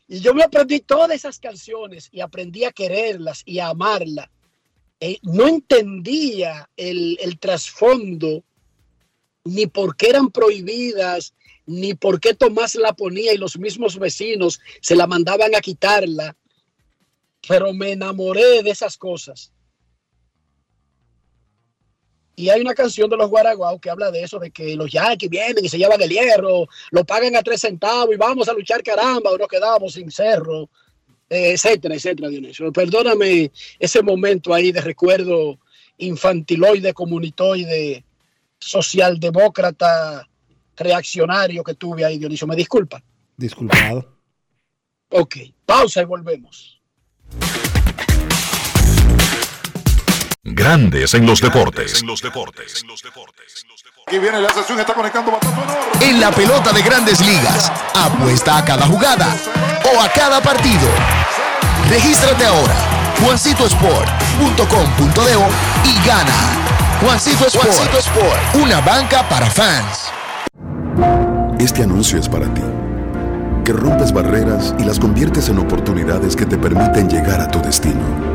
Y yo me aprendí todas esas canciones y aprendí a quererlas y a amarlas. Eh, no entendía el, el trasfondo, ni por qué eran prohibidas, ni por qué Tomás la ponía y los mismos vecinos se la mandaban a quitarla. Pero me enamoré de esas cosas. Y hay una canción de los Guaraguao que habla de eso, de que los yanquis vienen y se llevan el hierro, lo pagan a tres centavos y vamos a luchar caramba o nos quedamos sin cerro, eh, etcétera, etcétera, Dionisio. Perdóname ese momento ahí de recuerdo infantiloide, comunitoide, socialdemócrata, reaccionario que tuve ahí, Dionisio. Me disculpa. Disculpado. Ok, pausa y volvemos. Grandes en los deportes. Aquí viene la sesión, está conectando. En la pelota de grandes ligas, apuesta a cada jugada o a cada partido. Regístrate ahora, juancitosport.com.de y gana. Juancito Sport, Juancito Sport, una banca para fans. Este anuncio es para ti, que rompes barreras y las conviertes en oportunidades que te permiten llegar a tu destino.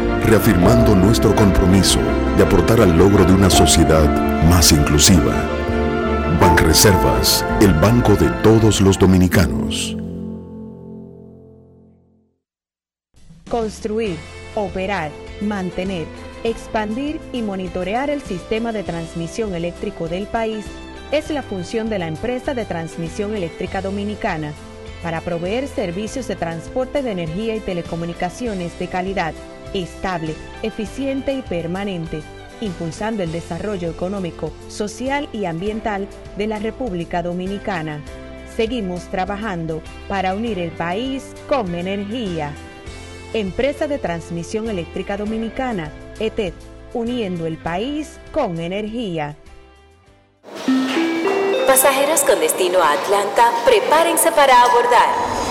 reafirmando nuestro compromiso de aportar al logro de una sociedad más inclusiva. Banreservas, el banco de todos los dominicanos. Construir, operar, mantener, expandir y monitorear el sistema de transmisión eléctrico del país es la función de la empresa de transmisión eléctrica dominicana para proveer servicios de transporte de energía y telecomunicaciones de calidad, estable, eficiente y permanente, impulsando el desarrollo económico, social y ambiental de la República Dominicana. Seguimos trabajando para unir el país con energía. Empresa de Transmisión Eléctrica Dominicana, ETED, uniendo el país con energía. Pasajeros con destino a Atlanta, prepárense para abordar.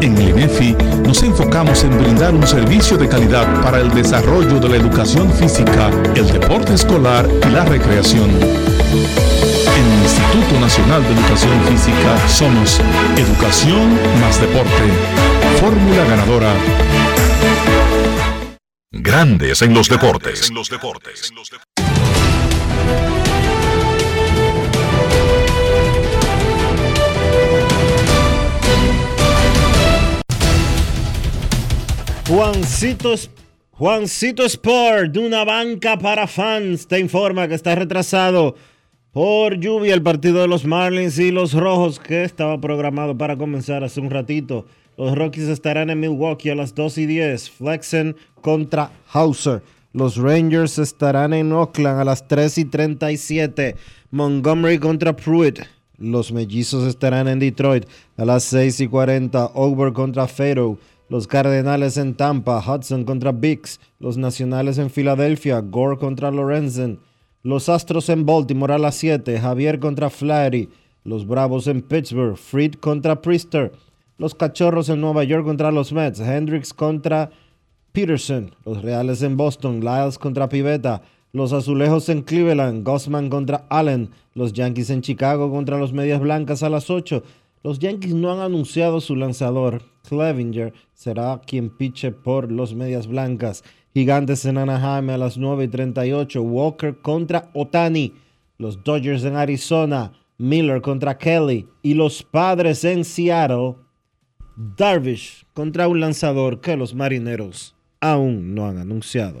En el INEFI nos enfocamos en brindar un servicio de calidad para el desarrollo de la educación física, el deporte escolar y la recreación. En el Instituto Nacional de Educación Física somos Educación más Deporte. Fórmula ganadora. Grandes en los deportes. Juancito, Juancito Sport, de una banca para fans, te informa que está retrasado por lluvia el partido de los Marlins y los Rojos que estaba programado para comenzar hace un ratito. Los Rockies estarán en Milwaukee a las 2 y 10. Flexen contra Hauser. Los Rangers estarán en Oakland a las 3 y 37. Montgomery contra Pruitt. Los Mellizos estarán en Detroit a las 6 y 40. Over contra Faro. Los Cardenales en Tampa, Hudson contra Bix. Los Nacionales en Filadelfia, Gore contra Lorenzen. Los Astros en Baltimore a las 7, Javier contra Flaherty. Los Bravos en Pittsburgh, Fried contra Priester. Los Cachorros en Nueva York contra los Mets, Hendricks contra Peterson. Los Reales en Boston, Lyles contra Pivetta. Los Azulejos en Cleveland, Gossman contra Allen. Los Yankees en Chicago contra los Medias Blancas a las 8. Los Yankees no han anunciado su lanzador. Clevinger será quien piche por los Medias Blancas. Gigantes en Anaheim a las 9 y 38. Walker contra Otani. los Dodgers en Arizona, Miller contra Kelly y los Padres en Seattle, Darvish contra un lanzador que los Marineros aún no han anunciado.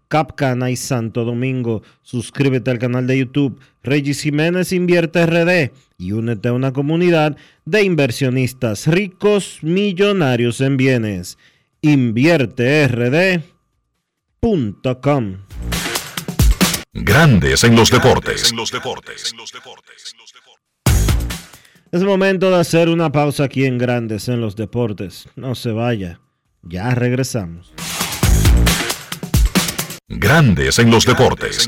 Capcana y Santo Domingo. Suscríbete al canal de YouTube Regis Jiménez Invierte RD y únete a una comunidad de inversionistas ricos millonarios en bienes. InvierteRD.com Grandes en los deportes. Es momento de hacer una pausa aquí en Grandes en los Deportes. No se vaya, ya regresamos. Grandes en los deportes.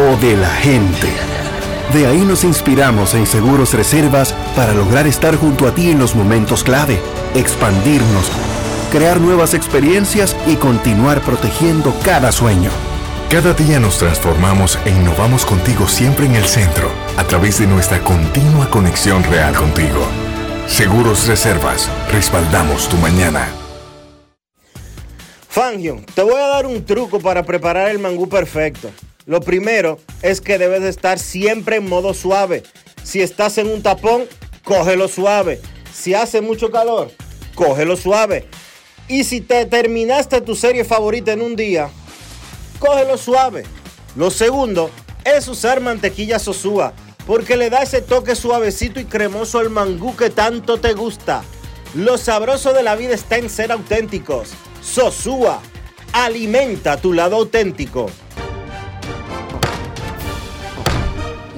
o de la gente. De ahí nos inspiramos en Seguros Reservas para lograr estar junto a ti en los momentos clave, expandirnos, crear nuevas experiencias y continuar protegiendo cada sueño. Cada día nos transformamos e innovamos contigo siempre en el centro, a través de nuestra continua conexión real contigo. Seguros Reservas, respaldamos tu mañana. Fangio, te voy a dar un truco para preparar el mangú perfecto. Lo primero es que debes de estar siempre en modo suave. Si estás en un tapón, cógelo suave. Si hace mucho calor, cógelo suave. Y si te terminaste tu serie favorita en un día, cógelo suave. Lo segundo es usar mantequilla sosúa, porque le da ese toque suavecito y cremoso al mangú que tanto te gusta. Lo sabroso de la vida está en ser auténticos. Sosúa, alimenta tu lado auténtico.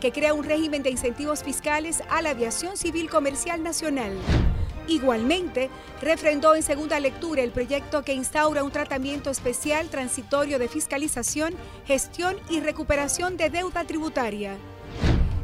que crea un régimen de incentivos fiscales a la aviación civil comercial nacional. Igualmente, refrendó en segunda lectura el proyecto que instaura un tratamiento especial transitorio de fiscalización, gestión y recuperación de deuda tributaria.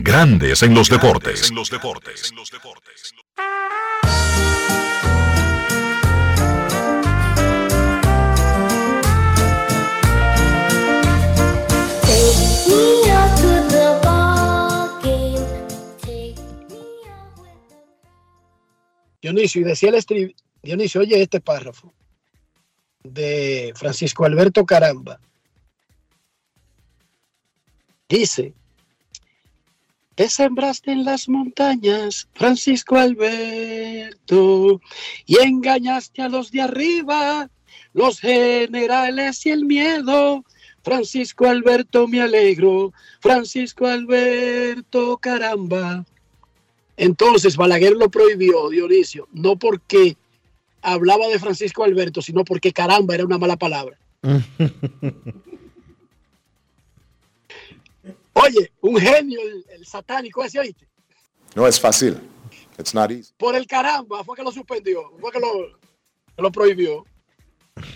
Grandes en los deportes. Dionisio, y decía el estrib... Dionisio, oye este párrafo de Francisco Alberto Caramba. Dice, te sembraste en las montañas, Francisco Alberto, y engañaste a los de arriba, los generales y el miedo. Francisco Alberto, me alegro, Francisco Alberto, caramba. Entonces Balaguer lo prohibió, Dionisio, no porque hablaba de Francisco Alberto, sino porque caramba era una mala palabra. Oye, un genio, el, el satánico ese, ¿oíste? No es fácil. It's not easy. Por el caramba fue que lo suspendió, fue que lo, que lo prohibió.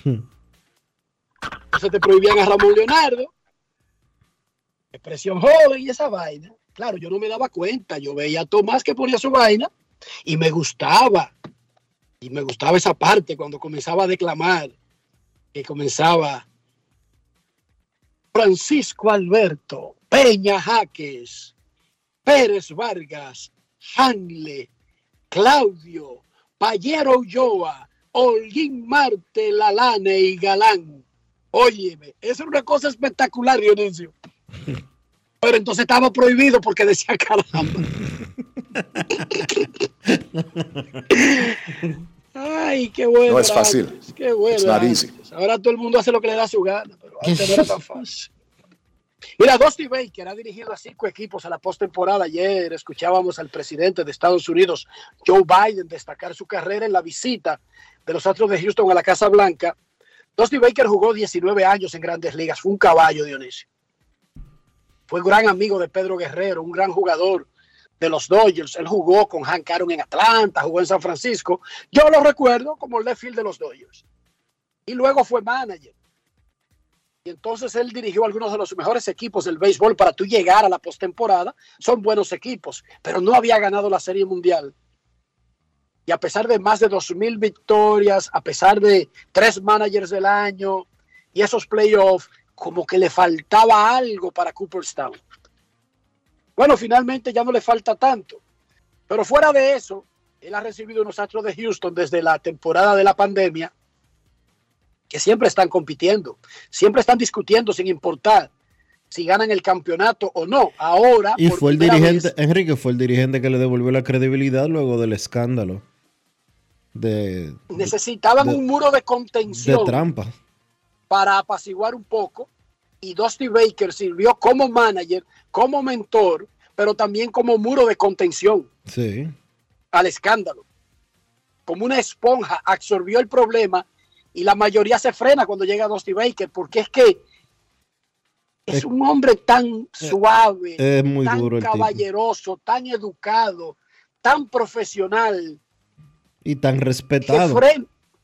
Entonces te prohibían a Ramón Leonardo, expresión joven y esa vaina. Claro, yo no me daba cuenta, yo veía a Tomás que ponía su vaina y me gustaba. Y me gustaba esa parte cuando comenzaba a declamar, que comenzaba Francisco Alberto, Peña Jaques, Pérez Vargas, Hanle, Claudio, Payero Ulloa, Holguín Marte, Lalane y Galán. Óyeme, eso era una cosa espectacular, Dionisio. Pero entonces estaba prohibido porque decía caramba. Ay, qué bueno. No es fácil. Qué bueno. Ahora todo el mundo hace lo que le da su gana, pero antes no era tan fácil. Mira, Dusty Baker ha dirigido a cinco equipos a la postemporada. Ayer escuchábamos al presidente de Estados Unidos, Joe Biden, destacar su carrera en la visita de los Astros de Houston a la Casa Blanca. Dusty Baker jugó 19 años en grandes ligas. Fue un caballo, Dionisio. Fue gran amigo de Pedro Guerrero, un gran jugador de los Dodgers. Él jugó con Hank Aaron en Atlanta, jugó en San Francisco. Yo lo recuerdo como el left field de los Dodgers. Y luego fue manager. Y entonces él dirigió algunos de los mejores equipos del béisbol para tú llegar a la postemporada. Son buenos equipos, pero no había ganado la Serie Mundial. Y a pesar de más de 2.000 victorias, a pesar de tres managers del año y esos playoffs, como que le faltaba algo para Cooperstown. Bueno, finalmente ya no le falta tanto. Pero fuera de eso, él ha recibido unos astros de Houston desde la temporada de la pandemia que siempre están compitiendo, siempre están discutiendo sin importar si ganan el campeonato o no. Ahora, Y fue el dirigente, vez, Enrique fue el dirigente que le devolvió la credibilidad luego del escándalo de, necesitaban de- un muro de de contención trampa. para apaciguar un poco y Dusty Baker sirvió como manager, como mentor, pero también como muro de contención Sí. al escándalo. Como una esponja absorbió el problema y la mayoría se frena cuando llega Dusty Baker porque es que es un hombre tan suave, es muy tan duro caballeroso, tan educado, tan profesional, Y tan respetado.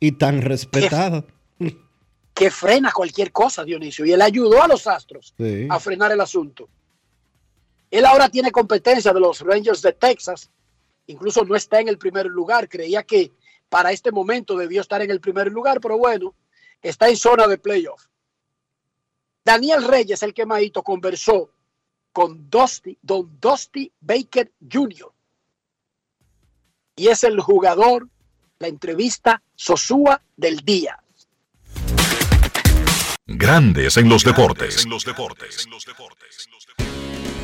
Y tan respetado. que frena cualquier cosa, Dionisio. Y él ayudó a los Astros Sí. a frenar el asunto. Él ahora tiene competencia de los Rangers de Texas. Incluso no está en el primer lugar. Creía que para este momento debió estar en el primer lugar, pero bueno, está en zona de playoff. Daniel Reyes, el quemadito, conversó con Dusty, Don Dusty Baker Jr. Y es el jugador, la entrevista Sosúa del día. Grandes en los deportes.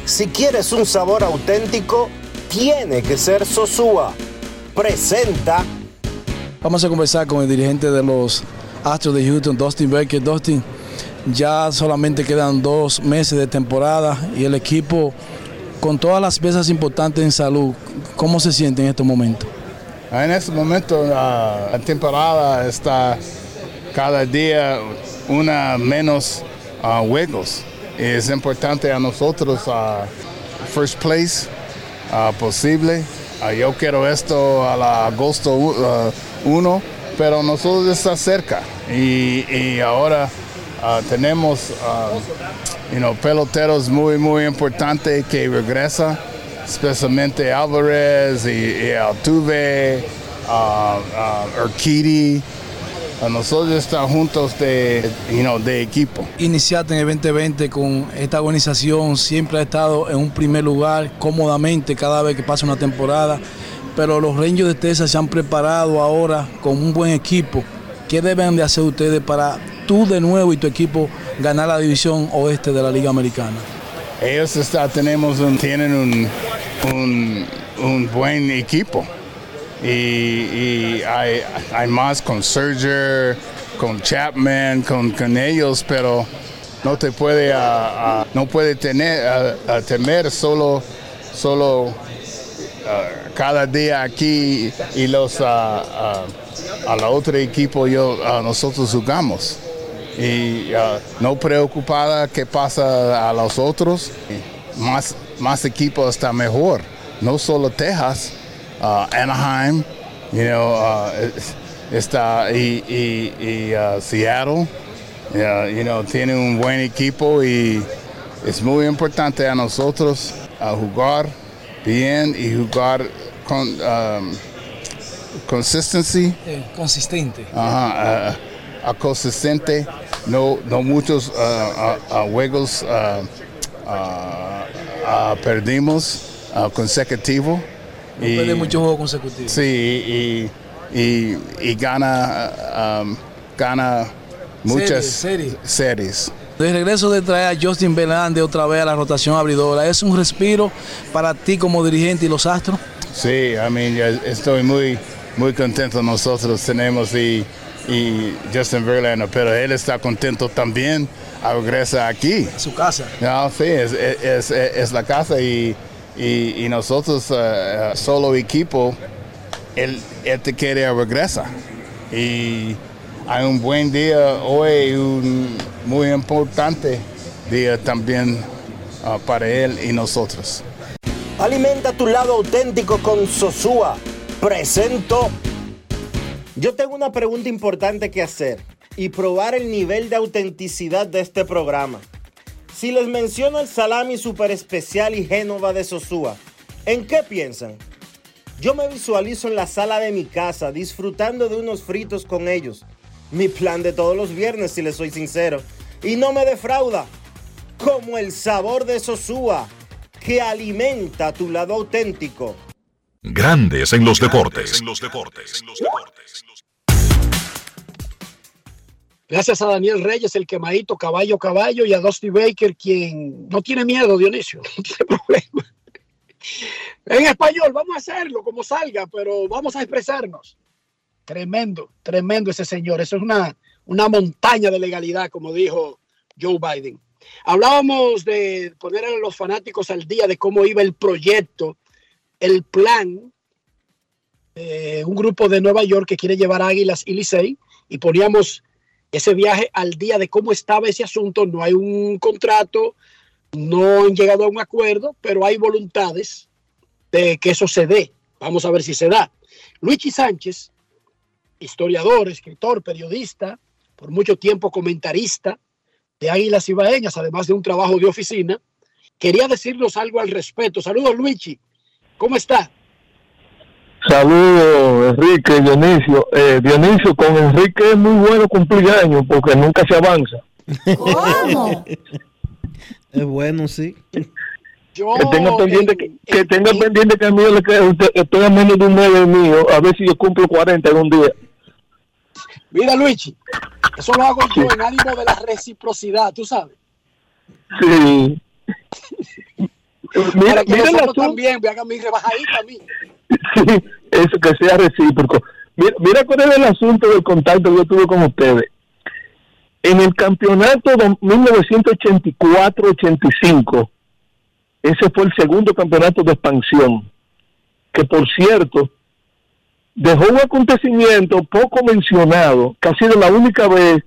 Si quieres un sabor auténtico, tiene que ser Sosúa. Presenta Vamos a conversar con el dirigente de los Astros de Houston, Dustin Baker. Dustin, ya solamente quedan dos meses de temporada y el equipo con todas las piezas importantes en salud, ¿cómo se siente en este momento? En este momento la temporada está cada día una menos uh, juegos. Es importante a nosotros uh, first place uh, posible. yo quiero esto a la agosto 1, pero nosotros está cerca. Y, y ahora tenemos you know, peloteros muy muy importantes que regresa, especialmente Álvarez y, y Altuve, Urquidy. Nosotros estamos juntos de, de equipo. Iniciaste en el 2020 con esta organización, siempre ha estado en un primer lugar cómodamente cada vez que pasa una temporada, pero los Rangers de Texas se han preparado ahora con un buen equipo. ¿Qué deben de hacer ustedes para tú de nuevo y tu equipo ganar la división oeste de la Liga Americana? Ellos está, tenemos tienen un, un, buen equipo y, hay, más con Serger, con Chapman, con, con ellos, pero no te puede, no puede tener, temer solo, solo cada día aquí y los a la otro equipo yo nosotros jugamos. Y no preocupada qué pasa a los otros más más equipos está mejor. No solo Texas uh, Anaheim, you know, uh, está y, y, y uh, Seattle, you know, tiene un buen equipo y es muy importante a nosotros jugar bien y jugar con um, consistency. Eh, consistente. Ajá, uh, consistente, no, no muchos juegos perdimos consecutivos. No y, muchos juegos consecutivos. Sí, y, y, y gana, um, gana muchas series. series. De regreso de traer a Justin Verlander otra vez a la rotación abridora, ¿es un respiro para ti como dirigente y los Astros? Sí, I mean, estoy muy, muy contento. Nosotros tenemos y, y Justin Verlander, pero él está contento también a regresar aquí. Su casa. No, sí, es, es, es la casa y y, nosotros, uh, solo equipo, él, él te quiere regresa. Y hay un buen día hoy, un muy importante día también uh, para él y nosotros. Alimenta tu lado auténtico con Sosúa. Presento. Yo tengo una pregunta importante que hacer y probar el nivel de autenticidad de este programa. Si les menciono el salami super especial y Génova de Sosúa, ¿en qué piensan? Yo me visualizo en la sala de mi casa disfrutando de unos fritos con ellos. Mi plan de todos los viernes, si les soy sincero. Y no me defrauda. Como el sabor de Sosúa, que alimenta tu lado auténtico. Grandes en los deportes. En los deportes. Gracias a Daniel Reyes, el quemadito caballo caballo, y a Dusty Baker, quien no tiene miedo, Dionisio, no tiene problema. En español, vamos a hacerlo como salga, pero vamos a expresarnos. Tremendo, tremendo ese señor. Eso es una, una montaña de legalidad, como dijo Joe Biden. Hablábamos de poner a los fanáticos al día de cómo iba el proyecto, el plan. un grupo de Nueva York que quiere llevar Águilas y Licey y poníamos ese viaje al día de cómo estaba ese asunto. No hay un contrato, no han llegado a un acuerdo, pero hay voluntades de que eso se dé. Vamos a ver si se da. Luigi Sánchez, historiador, escritor, periodista, por mucho tiempo comentarista de Águilas Ibaeñas, además de un trabajo de oficina, quería decirnos algo al respecto. Saludos, Luigi. ¿Cómo está? Saludos, Enrique, Dionisio. Eh, Dionisio, con Enrique es muy bueno cumplir años porque nunca se avanza. ¿Cómo? es bueno, sí. Yo, que tenga pendiente que, que tenga pendiente que a mí le quede, menos de un mes mío, a ver si yo cumplo 40 en un día. Mira, Luigi, eso lo hago yo en ánimo de la reciprocidad, tú sabes. Sí. mira, mira también, me haga mi rebajadita a mí. Sí, eso que sea recíproco. Mira, mira cuál es el asunto del contacto que yo tuve con ustedes. En el campeonato de 1984-85, ese fue el segundo campeonato de expansión, que por cierto, dejó un acontecimiento poco mencionado, que ha sido la única vez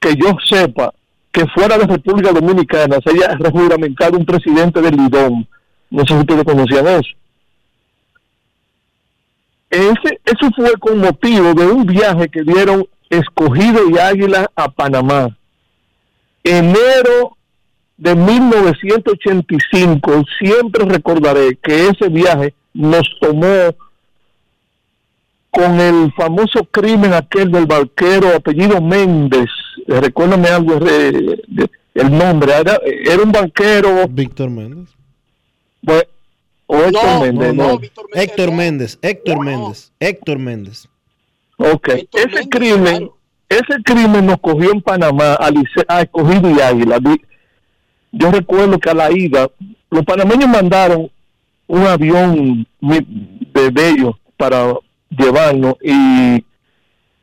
que yo sepa que fuera de República Dominicana se haya regulamentado un presidente del Lidón. No sé si ustedes conocían eso. Ese, eso fue con motivo de un viaje que dieron Escogido y Águila a Panamá. Enero de 1985, siempre recordaré que ese viaje nos tomó con el famoso crimen aquel del barquero apellido Méndez, recuérdame algo, el nombre, era, era un banquero. Víctor Méndez. o Héctor Méndez, no, Héctor Méndez, Héctor Méndez, Héctor Méndez. Ok, ese crimen, ese crimen nos cogió en Panamá a, a Escogido y Águila. Yo recuerdo que a la ida, los panameños mandaron un avión de para llevarnos y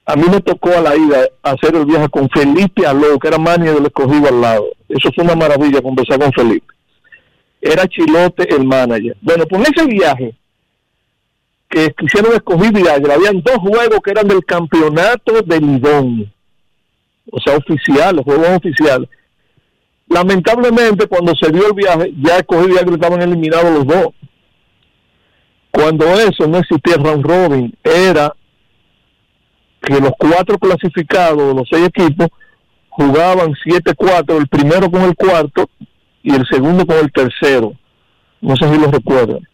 a mí me tocó a la ida hacer el viaje con Felipe Aló, que era manager del escogido al lado. Eso fue una maravilla conversar con Felipe. Era Chilote el manager. Bueno, pues ese viaje que hicieron escogido y habían dos juegos que eran del campeonato de Lidón. O sea, oficiales, juegos oficiales. Lamentablemente, cuando se dio el viaje, ya escogido y Águila estaban eliminados los dos. Cuando eso no existía round robin, era que los cuatro clasificados, los seis equipos, jugaban 7-4, el primero con el cuarto y el segundo con el tercero. No sé si lo recuerdan.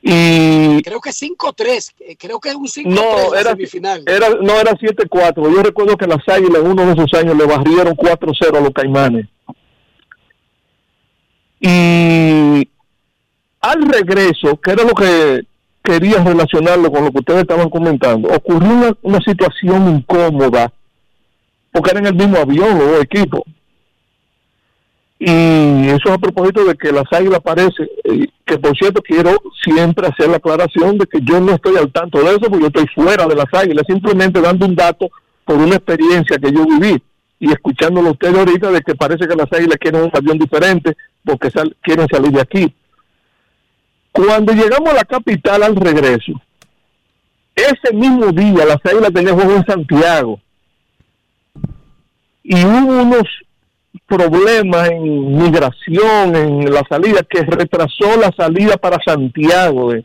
Y creo que 5-3, eh, creo que es un 5-3 no, era, semifinal. Era, no, era 7-4. Yo recuerdo que las Águilas uno de esos años le barrieron 4-0 a los Caimanes. Y al regreso, que era lo que quería relacionarlo con lo que ustedes estaban comentando, ocurrió una, situación incómoda, porque eran el mismo avión los dos equipos. Y eso a propósito de que las águilas aparece, eh, que por cierto quiero siempre hacer la aclaración de que yo no estoy al tanto de eso, porque yo estoy fuera de las águilas, simplemente dando un dato por una experiencia que yo viví y escuchándolo ustedes ahorita de que parece que las águilas quieren un avión diferente porque quieren salir de aquí. Cuando llegamos a la capital al regreso, ese mismo día las águilas tenían juego en Santiago y hubo unos problemas en migración, en la salida, que retrasó la salida para Santiago de,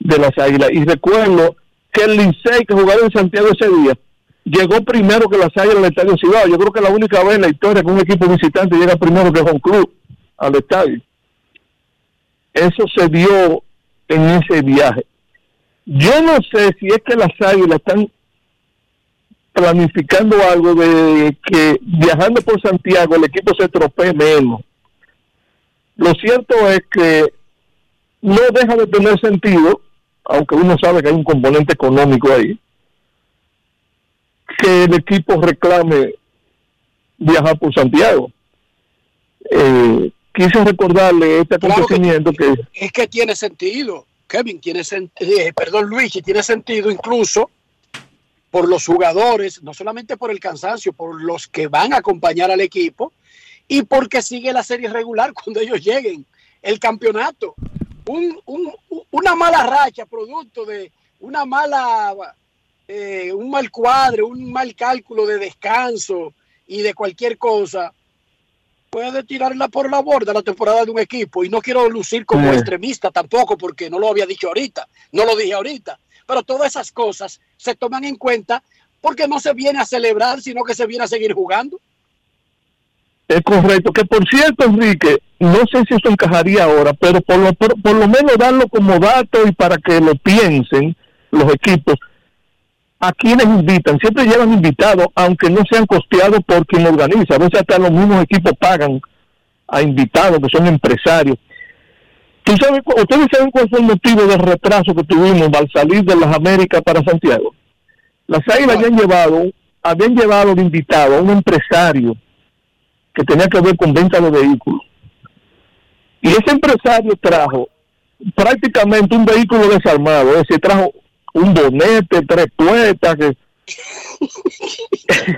las águilas. Y recuerdo que el Licey que jugaba en Santiago ese día llegó primero que las águilas al estadio Ciudad. Yo creo que la única vez en la historia que un equipo visitante llega primero que un club al estadio. Eso se dio en ese viaje. Yo no sé si es que las águilas están planificando algo de que viajando por Santiago el equipo se tropee menos. Lo cierto es que no deja de tener sentido, aunque uno sabe que hay un componente económico ahí, que el equipo reclame viajar por Santiago. Eh, quise recordarle este acontecimiento que, Es que tiene sentido, Kevin, tiene sentido, eh, perdón Luigi, tiene sentido incluso por los jugadores, no solamente por el cansancio, por los que van a acompañar al equipo y porque sigue la serie regular cuando ellos lleguen, el campeonato. una mala racha producto de una mala, eh, un mal cuadro, un mal cálculo de descanso y de cualquier cosa, puede tirarla por la borda la temporada de un equipo. Y no quiero lucir como extremista tampoco, porque no lo había dicho ahorita, no lo dije ahorita. Pero todas esas cosas se toman en cuenta porque no se viene a celebrar, sino que se viene a seguir jugando. Es correcto, que por cierto, Enrique, no sé si eso encajaría ahora, pero por lo, por lo menos darlo como dato y para que lo piensen los equipos a quienes invitan, siempre llevan invitados, aunque no sean costeados por quien organiza. A veces hasta los mismos equipos pagan a invitados que son empresarios. ¿Tú sabes, ¿Ustedes saben cuál fue el motivo del retraso que tuvimos al salir de las Américas para Santiago? Las águilas habían llevado, habían llevado de invitado a un empresario que tenía que ver con venta de vehículos. Y ese empresario trajo prácticamente un vehículo desarmado, es decir, trajo un bonete, tres puertas, que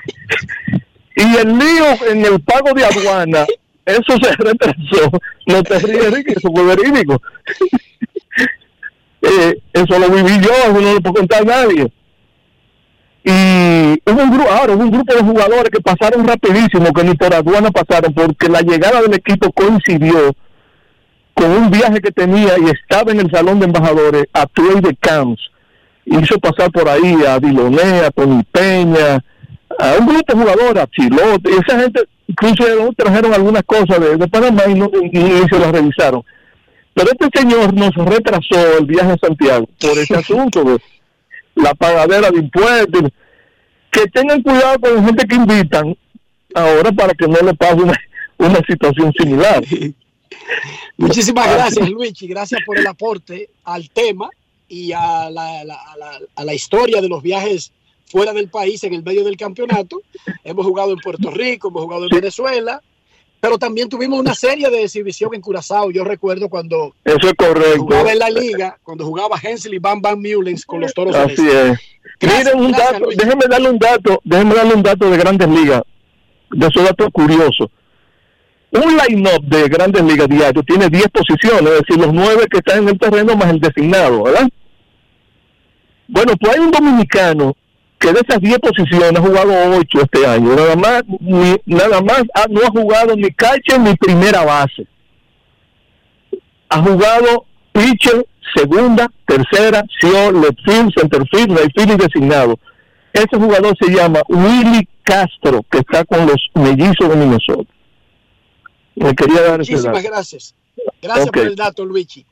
y el lío en el pago de aduana, eso se retrasó. No te ríes, Ricky, eso fue verídico. Eh, eso lo viví yo, eso no lo puedo contar a nadie. Y un grupo, ahora hubo un grupo de jugadores que pasaron rapidísimo, que ni por aduana pasaron, porque la llegada del equipo coincidió con un viaje que tenía y estaba en el salón de embajadores a Trey de Camps. Hizo pasar por ahí a Diloné, a Tony Peña, a un grupo de jugadores, a Chilote, y esa gente incluso trajeron algunas cosas de, Panamá y, no, y, se las revisaron. Pero este señor nos retrasó el viaje a Santiago por ese asunto de la pagadera de impuestos. Que tengan cuidado con la gente que invitan ahora para que no le pase una, una situación similar. Muchísimas gracias, Luigi. Gracias por el aporte al tema y a la, a la, historia de los viajes fuera del país en el medio del campeonato. Hemos jugado en Puerto Rico, hemos jugado en Venezuela, pero también tuvimos una serie de exhibición en Curazao. Yo recuerdo cuando Eso es correcto. jugaba en la liga, cuando jugaba Hensley y Bam Bam Mullens con los toros. Así es. Miren un dato, déjenme darle un dato, déjenme darle un dato de grandes ligas, de esos datos curiosos un line-up de grandes ligas diario tiene 10 posiciones, es decir, los 9 que están en el terreno más el designado, ¿verdad? Bueno, pues hay un dominicano que de esas 10 posiciones ha jugado 8 este año, nada más, nada más no ha jugado ni catcher ni primera base. Ha jugado pitcher, segunda, tercera, short, left field, center field, right field y designado. Ese jugador se llama Willy Castro, que está con los mellizos de Minnesota. Muchísimas gracias. Gracias por el dato, Luigi.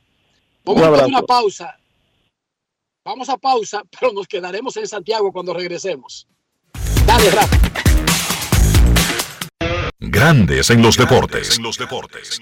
Vamos a una pausa. Vamos a pausa, pero nos quedaremos en Santiago cuando regresemos. Dale, Rafa. Grandes en los deportes. En los deportes.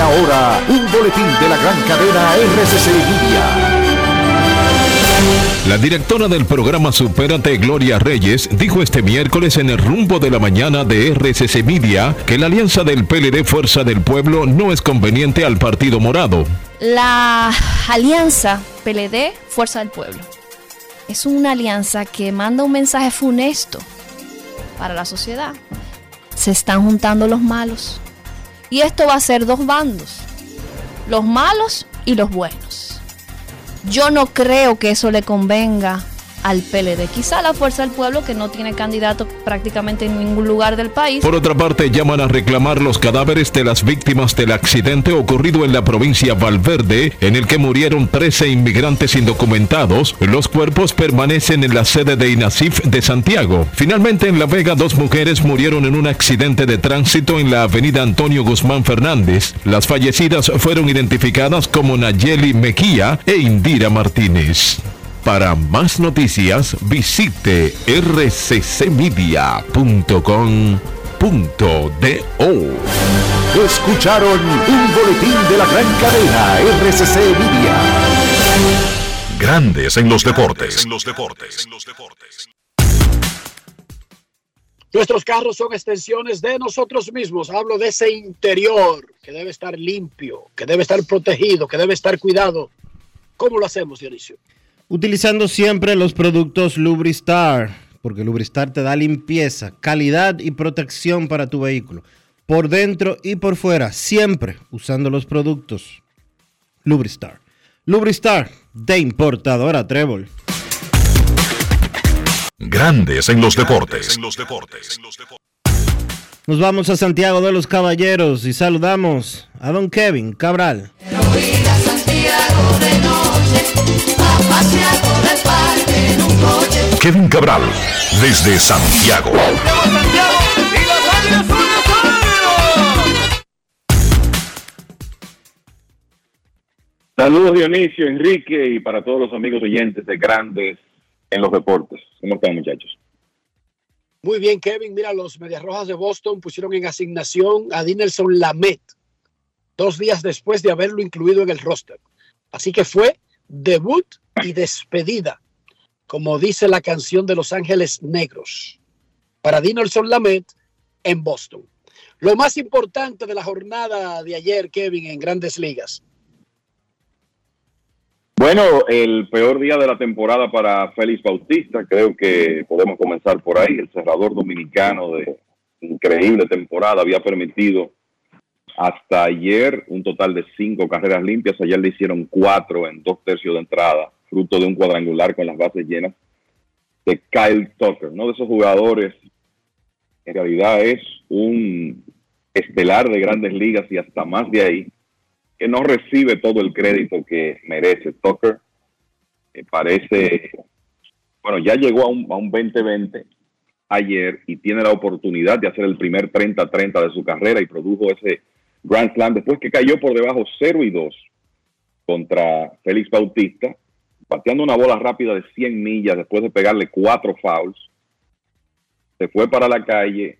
Y ahora, un boletín de la gran cadena RCC Media. La directora del programa Supérate Gloria Reyes dijo este miércoles en el rumbo de la mañana de RCC Media que la alianza del PLD Fuerza del Pueblo no es conveniente al Partido Morado. La alianza PLD Fuerza del Pueblo es una alianza que manda un mensaje funesto para la sociedad. Se están juntando los malos y esto va a ser dos bandos, los malos y los buenos. Yo no creo que eso le convenga al PLD. Quizá la Fuerza del Pueblo, que no tiene candidato prácticamente en ningún lugar del país. Por otra parte, llaman a reclamar los cadáveres de las víctimas del accidente ocurrido en la provincia Valverde, en el que murieron 13 inmigrantes indocumentados. Los cuerpos permanecen en la sede de INASIF de Santiago. Finalmente, en La Vega, dos mujeres murieron en un accidente de tránsito en la avenida Antonio Guzmán Fernández. Las fallecidas fueron identificadas como Nayeli Mejía e Indira Martínez. Para más noticias, visite rccmedia.com.do. Escucharon un boletín de la gran cadena RCC Media. Grandes en los deportes. Nuestros carros son extensiones de nosotros mismos. Hablo de ese interior que debe estar limpio, que debe estar protegido, que debe estar cuidado. ¿Cómo lo hacemos, Dionisio? Utilizando siempre los productos Lubristar, porque Lubristar te da limpieza, calidad y protección para tu vehículo, por dentro y por fuera, siempre usando los productos Lubristar. Lubristar, de importadora Trébol. Grandes en los deportes. Nos vamos a Santiago de los Caballeros y saludamos a don Kevin Cabral. Kevin Cabral, desde Santiago. Saludos Dionisio, Enrique y para todos los amigos oyentes de Grandes en los Deportes. ¿Cómo están muchachos? Muy bien, Kevin. Mira, los Medias Rojas de Boston pusieron en asignación a Dinelson Lamet dos días después de haberlo incluido en el roster. Así que fue debut y despedida, como dice la canción de Los Ángeles Negros, para Dinelson Lamet en Boston. Lo más importante de la jornada de ayer, Kevin, en grandes ligas. Bueno, el peor día de la temporada para Félix Bautista, creo que podemos comenzar por ahí. El cerrador dominicano de increíble temporada había permitido hasta ayer un total de cinco carreras limpias. Ayer le hicieron cuatro en dos tercios de entrada, fruto de un cuadrangular con las bases llenas de Kyle Tucker, uno de esos jugadores. En realidad es un estelar de grandes ligas y hasta más de ahí que no recibe todo el crédito que merece. Tucker me parece, bueno, ya llegó a un, a un 2020 ayer y tiene la oportunidad de hacer el primer 30-30 de su carrera y produjo ese Grand Slam después que cayó por debajo 0 y 2 contra Félix Bautista, bateando una bola rápida de 100 millas después de pegarle cuatro fouls. Se fue para la calle.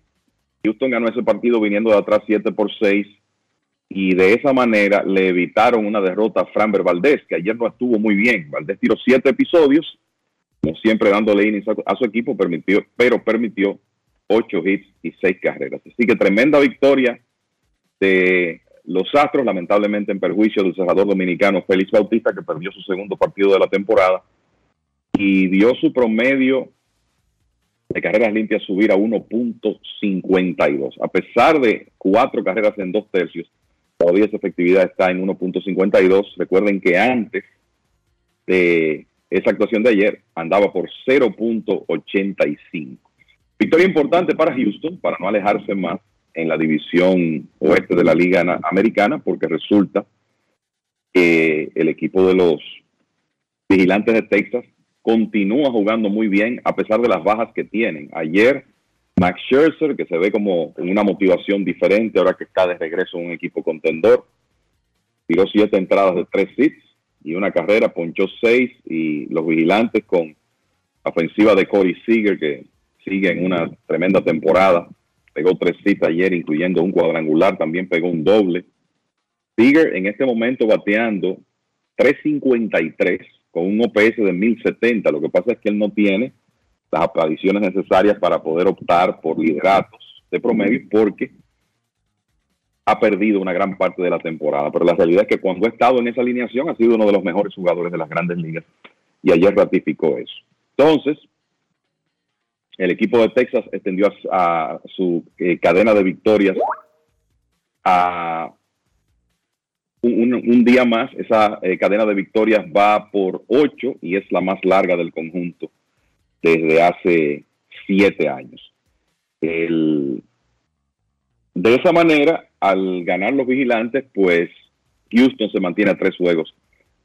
Houston ganó ese partido viniendo de atrás 7 por 6 y de esa manera le evitaron una derrota a Framber Valdés, que ayer no estuvo muy bien. Valdés tiró siete episodios, como siempre dándole inicio a su equipo, permitió, pero permitió ocho hits y seis carreras. Así que tremenda victoria de los Astros, lamentablemente en perjuicio del cerrador dominicano Félix Bautista, que perdió su segundo partido de la temporada y dio su promedio de carreras limpias subir a 1.52. A pesar de cuatro carreras en dos tercios, Todavía esa efectividad está en 1.52. Recuerden que antes de esa actuación de ayer andaba por 0.85. Victoria importante para Houston para no alejarse más en la división oeste de la Liga Americana porque resulta que el equipo de los vigilantes de Texas continúa jugando muy bien a pesar de las bajas que tienen. Ayer Max Scherzer, que se ve como en una motivación diferente ahora que está de regreso en un equipo contendor. Tiró siete entradas de tres hits y una carrera, ponchó seis y los vigilantes con ofensiva de Corey Seager, que sigue en una tremenda temporada. Pegó tres hits ayer, incluyendo un cuadrangular, también pegó un doble. Seager en este momento bateando 353 con un OPS de 1070. Lo que pasa es que él no tiene las apariciones necesarias para poder optar por lideratos de promedio porque ha perdido una gran parte de la temporada. Pero la realidad es que cuando ha estado en esa alineación ha sido uno de los mejores jugadores de las grandes ligas y ayer ratificó eso. Entonces, el equipo de Texas extendió a, su eh, cadena de victorias a un, día más. Esa eh, cadena de victorias va por ocho y es la más larga del conjunto desde hace siete años. de esa manera, al ganar los vigilantes, pues Houston se mantiene a tres juegos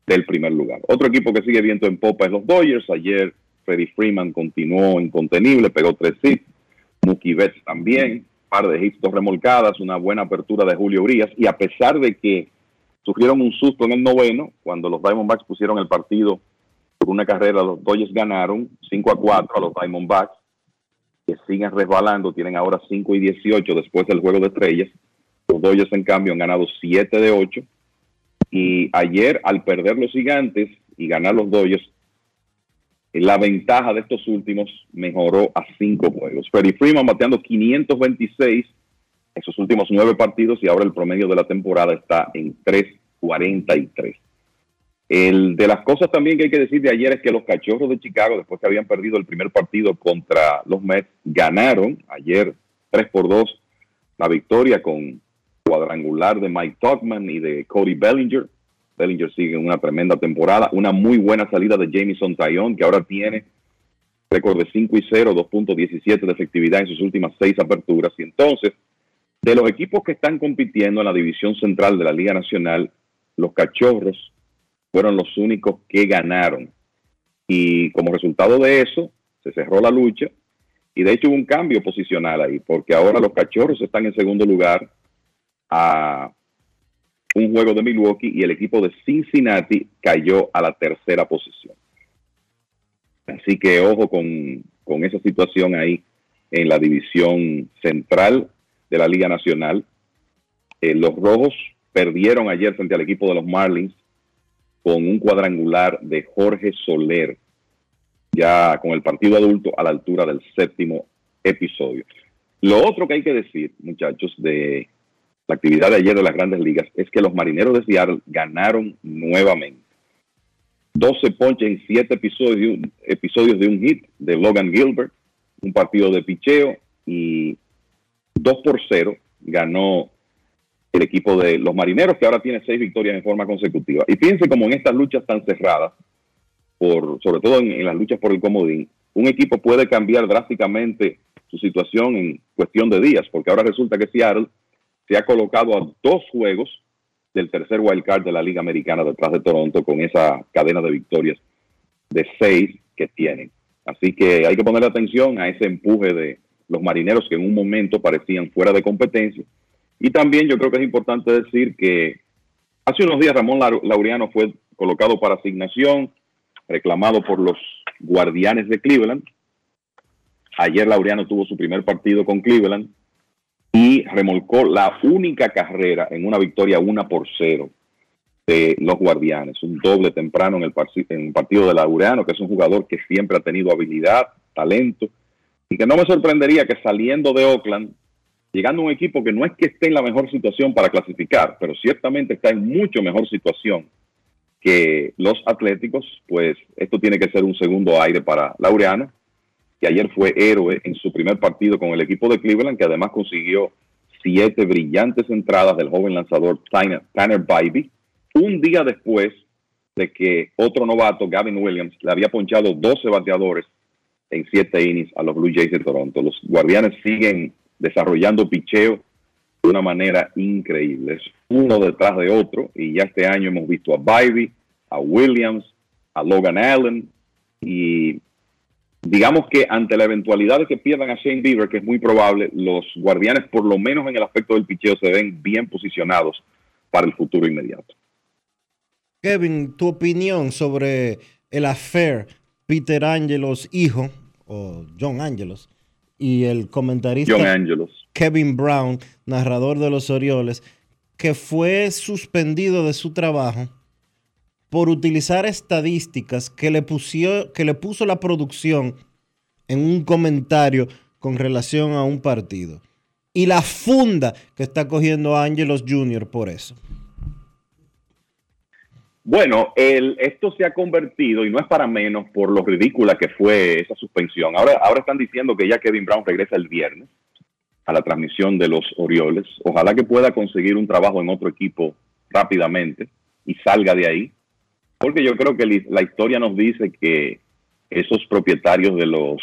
del primer lugar. Otro equipo que sigue viento en popa es los Dodgers. Ayer Freddie Freeman continuó incontenible, pegó tres hits. Mookie Betts también, par de hits, dos remolcadas, una buena apertura de Julio Urias. Y a pesar de que sufrieron un susto en el noveno, cuando los Diamondbacks pusieron el partido por una carrera, los Dodgers ganaron 5 a 4 a los Diamondbacks, que siguen resbalando, tienen ahora 5 y 18 después del juego de estrellas. Los Dodgers, en cambio, han ganado 7 de 8. Y ayer, al perder los gigantes y ganar los Dodgers, la ventaja de estos últimos mejoró a 5 juegos. Freddie Freeman bateando 526 en sus últimos 9 partidos y ahora el promedio de la temporada está en 343. El de las cosas también que hay que decir de ayer es que los cachorros de Chicago, después que habían perdido el primer partido contra los Mets, ganaron ayer 3 por 2 la victoria con cuadrangular de Mike Tuckman y de Cody Bellinger. Bellinger sigue en una tremenda temporada. Una muy buena salida de Jamison Tyone, que ahora tiene récord de 5 y 0, 2.17 de efectividad en sus últimas seis aperturas. Y entonces, de los equipos que están compitiendo en la división central de la Liga Nacional, los Cachorros fueron los únicos que ganaron. Y como resultado de eso, se cerró la lucha. Y de hecho hubo un cambio posicional ahí, porque ahora los Cachorros están en segundo lugar a un juego de Milwaukee y el equipo de Cincinnati cayó a la tercera posición. Así que ojo con, con esa situación ahí en la división central de la Liga Nacional. Eh, los Rojos perdieron ayer frente al equipo de los Marlins con un cuadrangular de Jorge Soler, ya con el partido adulto a la altura del séptimo episodio. Lo otro que hay que decir, muchachos, de la actividad de ayer de las grandes ligas es que los marineros de Seattle ganaron nuevamente. 12 ponches en 7 episodios, episodios de un hit de Logan Gilbert, un partido de picheo y 2 por 0 ganó el equipo de los marineros que ahora tiene 6 victorias en forma consecutiva. Y piense como en estas luchas tan cerradas, por, sobre todo en las luchas por el comodín, un equipo puede cambiar drásticamente su situación en cuestión de días, porque ahora resulta que Seattle se ha colocado a dos juegos del tercer wild card de la Liga Americana detrás de Toronto con esa cadena de victorias de seis que tienen. Así que hay que poner atención a ese empuje de los marineros que en un momento parecían fuera de competencia. Y también yo creo que es importante decir que hace unos días Ramón Laureano fue colocado para asignación, reclamado por los guardianes de Cleveland. Ayer Laureano tuvo su primer partido con Cleveland y remolcó la única carrera en una victoria 1 por 0 de los Guardianes. Un doble temprano en el, en el partido de Laureano, que es un jugador que siempre ha tenido habilidad, talento, y que no me sorprendería que saliendo de Oakland, llegando a un equipo que no es que esté en la mejor situación para clasificar, pero ciertamente está en mucho mejor situación que los Atléticos, pues esto tiene que ser un segundo aire para Laureano que ayer fue héroe en su primer partido con el equipo de Cleveland, que además consiguió siete brillantes entradas del joven lanzador Tanner, Tanner un día después de que otro novato, Gavin Williams, le había ponchado 12 bateadores en siete innings a los Blue Jays de Toronto. Los guardianes siguen desarrollando picheo de una manera increíble, uno detrás de otro, y ya este año hemos visto a Bybee, a Williams, a Logan Allen, y digamos que ante la eventualidad de que pierdan a Shane Bieber, que es muy probable, los guardianes, por lo menos en el aspecto del picheo, se ven bien posicionados para el futuro inmediato. Kevin, tu opinión sobre el affair Peter Angelos hijo, o John Angelos, y el comentarista Kevin Brown, narrador de los Orioles, que fue suspendido de su trabajo por utilizar estadísticas que le, pusió, que le puso la producción en un comentario con relación a un partido. Y la funda que está cogiendo Angelos Jr. por eso. Bueno, el, esto se ha convertido, y no es para menos, por lo ridícula que fue esa suspensión. Ahora, ahora están diciendo que ya Kevin Brown regresa el viernes a la transmisión de los Orioles. Ojalá que pueda conseguir un trabajo en otro equipo rápidamente y salga de ahí porque yo creo que la historia nos dice que esos propietarios de los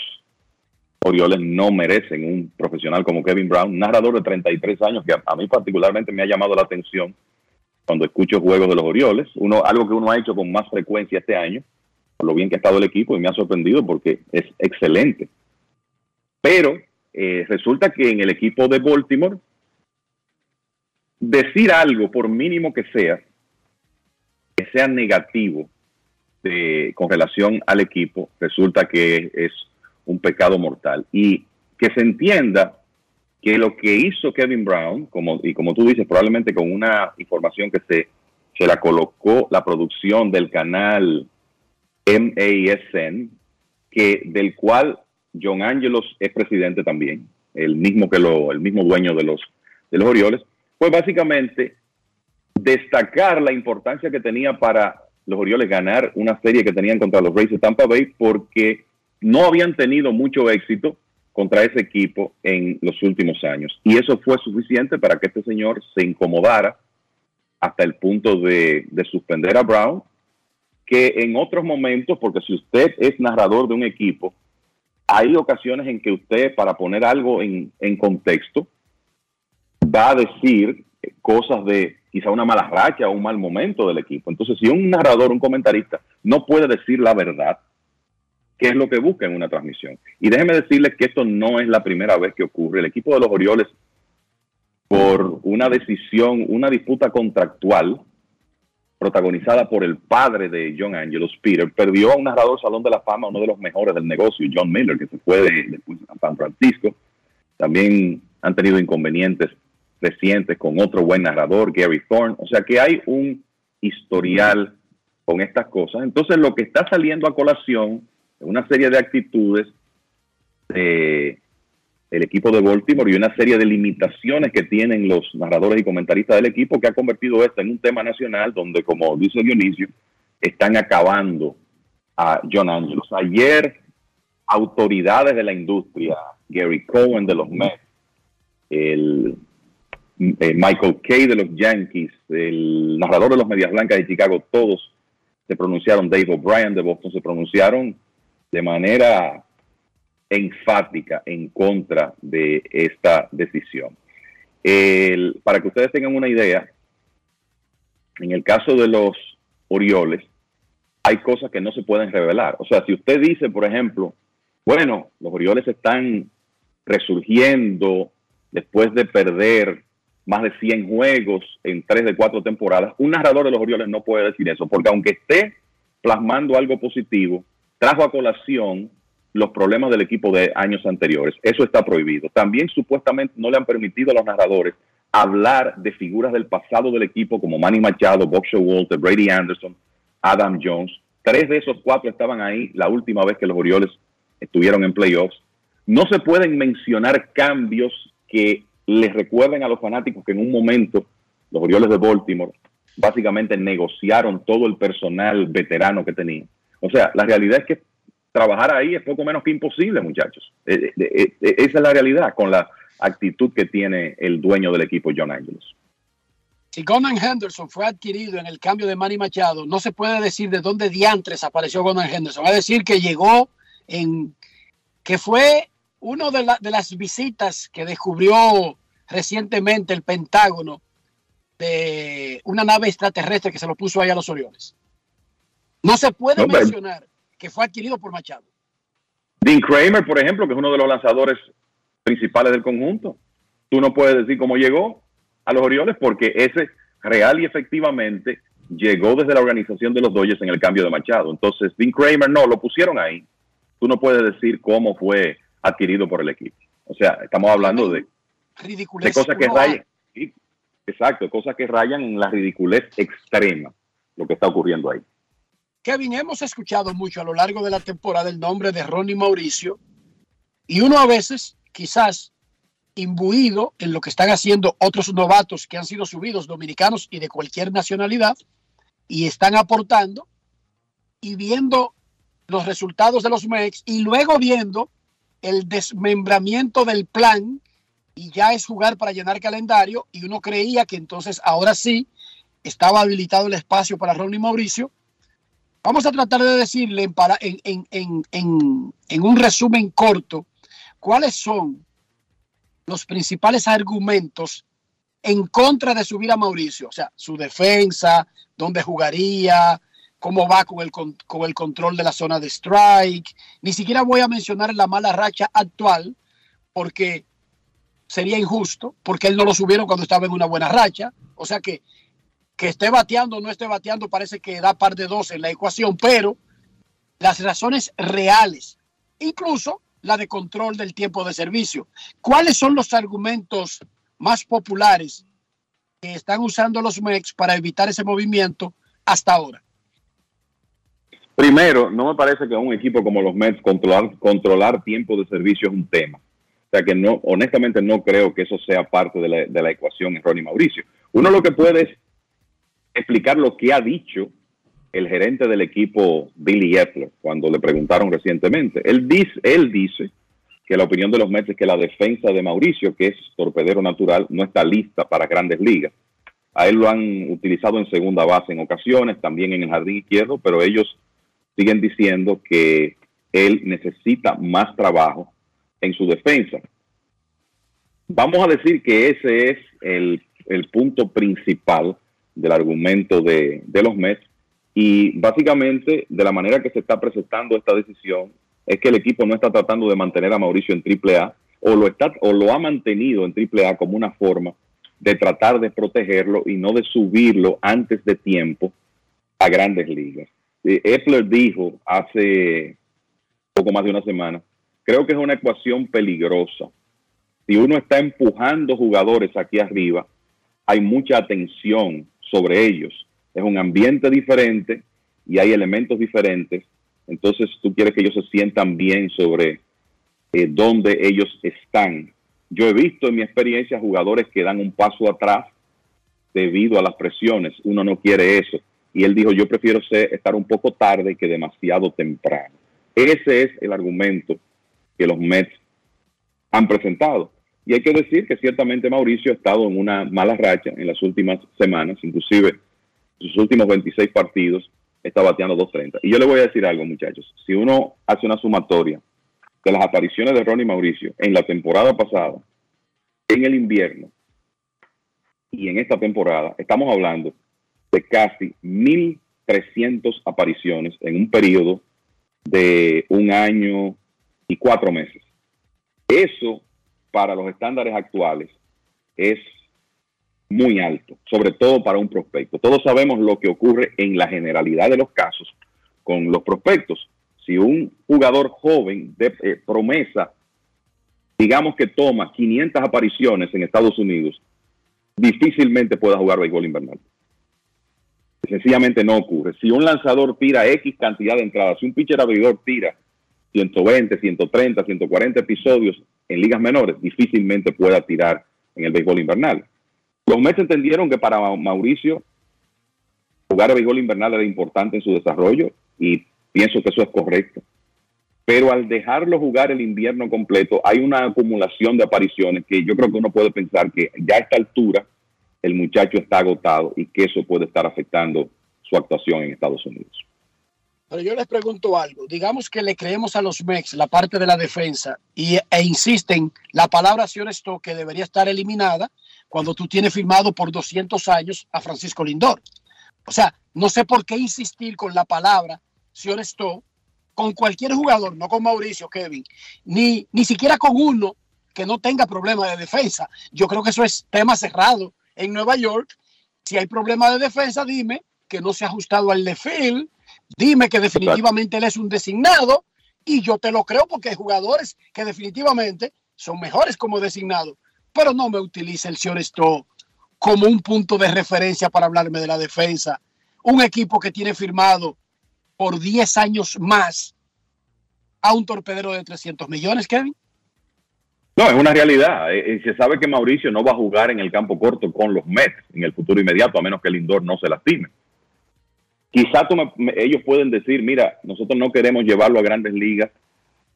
Orioles no merecen un profesional como Kevin Brown, narrador de 33 años, que a, mí particularmente me ha llamado la atención cuando escucho juegos de los Orioles. Uno, algo que uno ha hecho con más frecuencia este año, por lo bien que ha estado el equipo, y me ha sorprendido porque es excelente. Pero eh, resulta que en el equipo de Baltimore, decir algo, por mínimo que sea, sea negativo con relación al equipo, resulta que es un pecado mortal. Y que se entienda que lo que hizo Kevin Brown, como, y como tú dices, probablemente con una información que se, se la colocó la producción del canal MASN, que, del cual John Angelos es presidente también, el mismo que lo, el mismo dueño de los, de los Orioles, pues básicamente destacar la importancia que tenía para los Orioles ganar una serie que tenían contra los Rays de Tampa Bay porque no habían tenido mucho éxito contra ese equipo en los últimos años. Y eso fue suficiente para que este señor se incomodara hasta el punto de, de suspender a Brown, que en otros momentos, porque si usted es narrador de un equipo, hay ocasiones en que usted, para poner algo en, en contexto, va a decir cosas de quizá una mala racha o un mal momento del equipo. Entonces, si un narrador, un comentarista, no puede decir la verdad, ¿qué es lo que busca en una transmisión? Y déjeme decirles que esto no es la primera vez que ocurre. El equipo de los Orioles, por una decisión, una disputa contractual protagonizada por el padre de John Angelos, Peter, perdió a un narrador Salón de la Fama, uno de los mejores del negocio, John Miller, que se fue de, después San Francisco. También han tenido inconvenientes recientes con otro buen narrador, Gary Thorne. O sea que hay un historial con estas cosas. Entonces lo que está saliendo a colación es una serie de actitudes del equipo de Baltimore y una serie de limitaciones que tienen los narradores y comentaristas del equipo que ha convertido esto en un tema nacional donde, como dice Dionisio, están acabando a John Angelos. Ayer, autoridades de la industria, Gary Cohen de los Mets, el eh, Michael Kay de los Yankees, el narrador de los Medias Blancas de Chicago, todos se pronunciaron, Dave O'Brien de Boston se pronunciaron de manera enfática en contra de esta decisión. para que ustedes tengan una idea, en el caso de los Orioles, hay cosas que no se pueden revelar. O sea, si usted dice, por ejemplo, bueno, los Orioles están resurgiendo después de perder más de 100 juegos en tres de cuatro temporadas, un narrador de los Orioles no puede decir eso, porque aunque esté plasmando algo positivo, trajo a colación los problemas del equipo de años anteriores. Eso está prohibido. También supuestamente no le han permitido a los narradores hablar de figuras del pasado del equipo como Manny Machado, Bob Walter, Brady Anderson, Adam Jones. Tres de esos cuatro estaban ahí la última vez que los Orioles estuvieron en playoffs. No se pueden mencionar cambios que les recuerden a los fanáticos que en un momento los Orioles de Baltimore básicamente negociaron todo el personal veterano que tenían. O sea, la realidad es que trabajar ahí es poco menos que imposible, muchachos. Eh, eh, eh, esa es la realidad con la actitud que tiene el dueño del equipo, John Angelos. Si Gonan Henderson fue adquirido en el cambio de Manny Machado, no se puede decir de dónde diantres apareció Gonan Henderson. Va a decir que llegó en. que fue una de, de las visitas que descubrió recientemente el Pentágono de una nave extraterrestre que se lo puso ahí a los Orioles. No se puede mencionar que fue adquirido por Machado. Dean Kramer, por ejemplo, que es uno de los lanzadores principales del conjunto. Tú no puedes decir cómo llegó a los Orioles porque ese real y efectivamente llegó desde la organización de los Dodgers en el cambio de Machado. Entonces, Dean Kramer no, lo pusieron ahí. Tú no puedes decir cómo fue adquirido por el equipo. O sea, estamos hablando de, de cosas que rayan. exacto, cosas que rayan en la ridiculez extrema, lo que está ocurriendo ahí. Kevin, hemos escuchado mucho a lo largo de la temporada el nombre de Ronnie Mauricio y uno a veces, quizás imbuido en lo que están haciendo otros novatos que han sido subidos, dominicanos y de cualquier nacionalidad, y están aportando y viendo los resultados de los MEX y luego viendo el desmembramiento del plan y ya es jugar para llenar calendario y uno creía que entonces ahora sí estaba habilitado el espacio para Ronnie Mauricio. Vamos a tratar de decirle en, en, en, en, un resumen corto cuáles son los principales argumentos en contra de subir a Mauricio, o sea, su defensa, dónde jugaría, cómo va con el, con el control de la zona de strike. Ni siquiera voy a mencionar la mala racha actual, porque sería injusto, porque él no lo subieron cuando estaba en una buena racha. O sea que que esté bateando o no esté bateando parece que da par de dos en la ecuación, pero las razones reales, incluso la de control del tiempo de servicio. ¿Cuáles son los argumentos más populares que están usando los MEX para evitar ese movimiento hasta ahora? Primero, no me parece que un equipo como los Mets controlar, controlar tiempo de servicio es un tema. O sea que no, honestamente no creo que eso sea parte de la, de la ecuación en Ronnie Mauricio. Uno lo que puede es explicar lo que ha dicho el gerente del equipo Billy Epler cuando le preguntaron recientemente. Él dice, él dice que la opinión de los Mets es que la defensa de Mauricio, que es torpedero natural, no está lista para grandes ligas. A él lo han utilizado en segunda base en ocasiones, también en el jardín izquierdo, pero ellos siguen diciendo que él necesita más trabajo en su defensa. Vamos a decir que ese es el, punto principal del argumento de, de los Mets y básicamente de la manera que se está presentando esta decisión es que el equipo no está tratando de mantener a Mauricio en AAA o lo, está, o lo ha mantenido en AAA como una forma de tratar de protegerlo y no de subirlo antes de tiempo a grandes ligas. Eh, Epler dijo hace poco más de una semana, creo que es una ecuación peligrosa. Si uno está empujando jugadores aquí arriba, hay mucha atención sobre ellos. Es un ambiente diferente y hay elementos diferentes. Entonces tú quieres que ellos se sientan bien sobre eh, dónde ellos están. Yo he visto en mi experiencia jugadores que dan un paso atrás debido a las presiones. Uno no quiere eso. Y él dijo, yo prefiero ser, estar un poco tarde que demasiado temprano. Ese es el argumento que los Mets han presentado. Y hay que decir que ciertamente Mauricio ha estado en una mala racha en las últimas semanas, inclusive sus últimos 26 partidos está bateando 2.30. Y yo le voy a decir algo, muchachos. Si uno hace una sumatoria de las apariciones de Ronnie Mauricio en la temporada pasada, en el invierno y en esta temporada, estamos hablando de casi 1.300 apariciones en un periodo de un año y cuatro meses. Eso, para los estándares actuales, es muy alto, sobre todo para un prospecto. Todos sabemos lo que ocurre en la generalidad de los casos con los prospectos. Si un jugador joven de eh, promesa, digamos que toma 500 apariciones en Estados Unidos, difícilmente pueda jugar béisbol invernal. Sencillamente no ocurre. Si un lanzador tira X cantidad de entradas, si un pitcher abridor tira 120, 130, 140 episodios en ligas menores, difícilmente pueda tirar en el béisbol invernal. Los Mets entendieron que para Mauricio jugar el béisbol invernal era importante en su desarrollo y pienso que eso es correcto. Pero al dejarlo jugar el invierno completo, hay una acumulación de apariciones que yo creo que uno puede pensar que ya a esta altura el muchacho está agotado y que eso puede estar afectando su actuación en Estados Unidos. Pero yo les pregunto algo. Digamos que le creemos a los Mex la parte de la defensa y, e insisten la palabra esto que debería estar eliminada cuando tú tienes firmado por 200 años a Francisco Lindor. O sea, no sé por qué insistir con la palabra esto con cualquier jugador, no con Mauricio, Kevin, ni, ni siquiera con uno que no tenga problema de defensa. Yo creo que eso es tema cerrado en Nueva York. Si hay problema de defensa, dime que no se ha ajustado al de Phil, dime que definitivamente él es un designado y yo te lo creo porque hay jugadores que definitivamente son mejores como designado, pero no me utilice el señor esto como un punto de referencia para hablarme de la defensa. Un equipo que tiene firmado por 10 años más a un torpedero de 300 millones, Kevin. No, es una realidad. Eh, eh, se sabe que Mauricio no va a jugar en el campo corto con los Mets en el futuro inmediato, a menos que el Lindor no se lastime. Quizá ellos pueden decir, mira, nosotros no queremos llevarlo a grandes ligas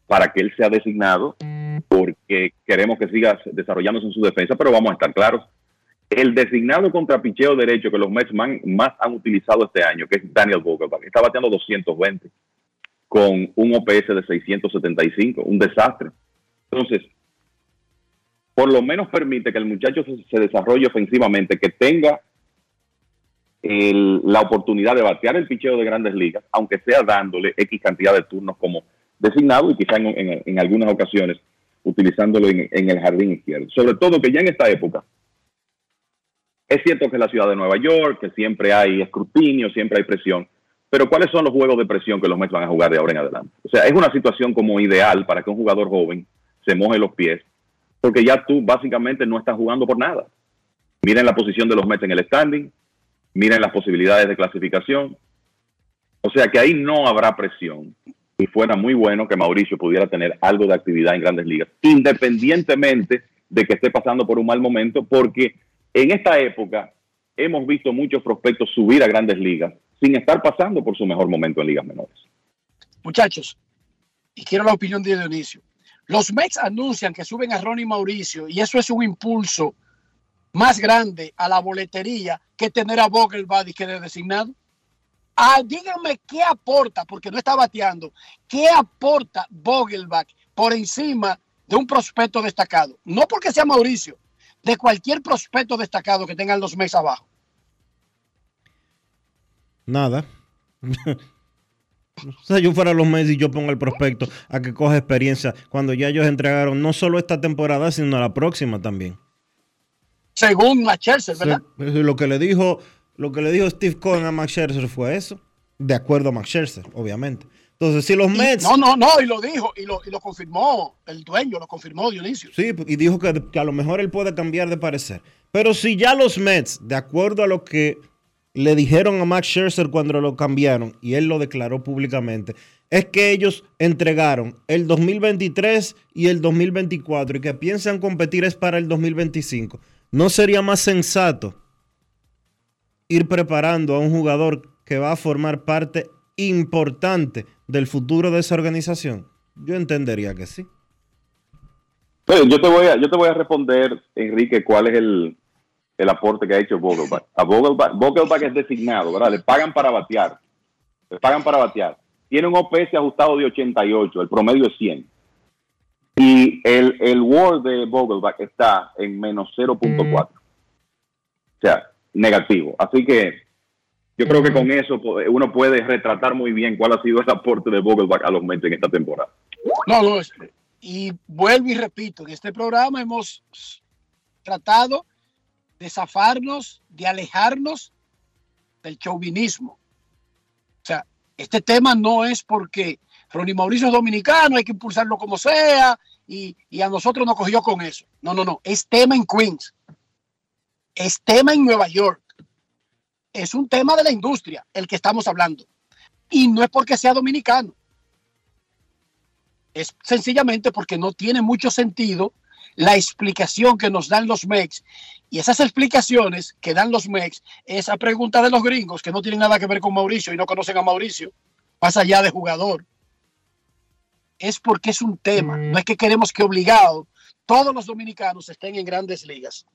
para que él sea designado, porque queremos que siga desarrollándose en su defensa, pero vamos a estar claros. El designado contra picheo derecho que los Mets más han utilizado este año, que es Daniel Vogelbach, está bateando 220 con un OPS de 675, un desastre. Entonces, por lo menos permite que el muchacho se, desarrolle ofensivamente, que tenga la oportunidad de batear el picheo de grandes ligas, aunque sea dándole X cantidad de turnos como designado y quizá en, algunas ocasiones utilizándolo en, en, el jardín izquierdo. Sobre todo que ya en esta época, es cierto que es la ciudad de Nueva York, que siempre hay escrutinio, siempre hay presión, pero ¿cuáles son los juegos de presión que los Mets van a jugar de ahora en adelante? O sea, es una situación como ideal para que un jugador joven se moje los pies porque ya tú básicamente no estás jugando por nada. Miren la posición de los Mets en el standing, miren las posibilidades de clasificación. O sea que ahí no habrá presión. Y fuera muy bueno que Mauricio pudiera tener algo de actividad en grandes ligas, independientemente de que esté pasando por un mal momento, porque en esta época hemos visto muchos prospectos subir a grandes ligas sin estar pasando por su mejor momento en ligas menores. Muchachos, y quiero la opinión de Dionisio. Los Mets anuncian que suben a Ronnie Mauricio y eso es un impulso más grande a la boletería que tener a Vogelbach y que de designado? Ah, díganme qué aporta, porque no está bateando, qué aporta Vogelbach por encima de un prospecto destacado. No porque sea Mauricio, de cualquier prospecto destacado que tengan los meses abajo. Nada. O sea, yo fuera los meses y yo pongo el prospecto a que coja experiencia cuando ya ellos entregaron no solo esta temporada, sino la próxima también. Según Max Scherzer, ¿verdad? lo que le dijo, lo que le dijo Steve Cohen a Max Scherzer fue eso, de acuerdo a Max Scherzer, obviamente. Entonces, si los Mets. no, no, no, y lo dijo, y lo, y lo confirmó el dueño, lo confirmó Dionisio. Sí, y dijo que, que a lo mejor él puede cambiar de parecer. Pero si ya los Mets, de acuerdo a lo que le dijeron a Max Scherzer cuando lo cambiaron, y él lo declaró públicamente, es que ellos entregaron el 2023 y el 2024 y que piensan competir es para el 2025. ¿No sería más sensato ir preparando a un jugador que va a formar parte importante del futuro de esa organización? Yo entendería que sí. yo, te voy a, yo te voy a responder, Enrique, cuál es el, el aporte que ha hecho Vogelbach. A Vogelbach, es designado, ¿verdad? Le pagan para batear. Le pagan para batear. Tiene un OPS ajustado de 88, el promedio es 100. Y el, el WAR de Vogelbach está en menos 0.4. O sea, negativo. Así que yo creo que con eso uno puede retratar muy bien cuál ha sido el aporte de Vogelbach a los Mets en esta temporada. No, no, y vuelvo y repito, en este programa hemos tratado de zafarnos, de alejarnos del chauvinismo. O sea, este tema no es porque Ronnie Mauricio es dominicano, hay que impulsarlo como sea, y, a nosotros nos cogió con eso. No, no, no, es tema en Queens, es tema en Nueva York, es un tema de la industria el que estamos hablando. Y no es porque sea dominicano, es sencillamente porque no tiene mucho sentido la explicación que nos dan los MEX y esas explicaciones que dan los MEX, esa pregunta de los gringos que no tienen nada que ver con Mauricio y no conocen a Mauricio, más allá de jugador, es porque es un tema. Mm. No es que queremos que obligado todos los dominicanos estén en grandes ligas.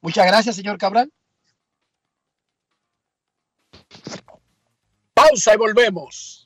Muchas gracias, señor Cabral. Pausa y volvemos.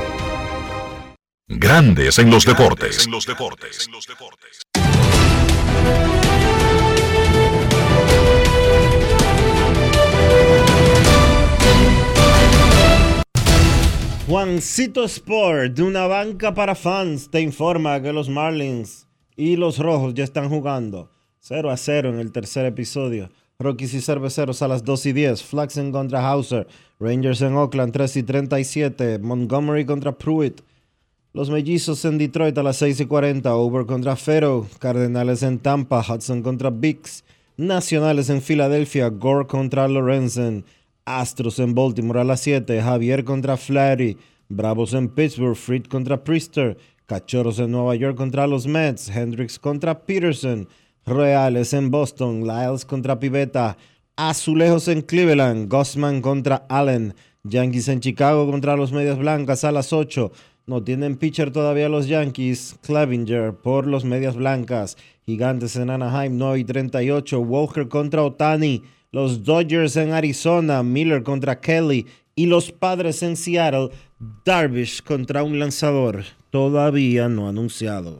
Grandes en los deportes. En los deportes. Juancito Sport, de una banca para fans, te informa que los Marlins y los Rojos ya están jugando 0 a 0 en el tercer episodio. Rockies y Cerveceros a las 2 y 10, Flaxen contra Hauser, Rangers en Oakland 3 y 37, Montgomery contra Pruitt. Los Mellizos en Detroit a las 6 y 40. Over contra Fero. Cardenales en Tampa. Hudson contra Bix. Nacionales en Filadelfia. Gore contra Lorenzen. Astros en Baltimore a las 7. Javier contra Flaherty. Bravos en Pittsburgh. Fried contra Priester. Cachorros en Nueva York contra los Mets. Hendricks contra Peterson. Reales en Boston. Lyles contra Pivetta. Azulejos en Cleveland. Gossman contra Allen. Yankees en Chicago contra los Medias Blancas a las 8. No tienen pitcher todavía los Yankees. Clevinger por los Medias Blancas. Gigantes en Anaheim 9 y 38. Walker contra Otani. Los Dodgers en Arizona. Miller contra Kelly. Y los Padres en Seattle. Darvish contra un lanzador todavía no anunciado.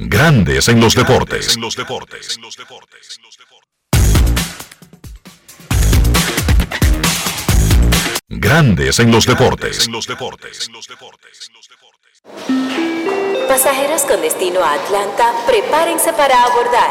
Grandes en los deportes. En los deportes. Grandes en los deportes. En los deportes. Pasajeros con destino a Atlanta, prepárense para abordar.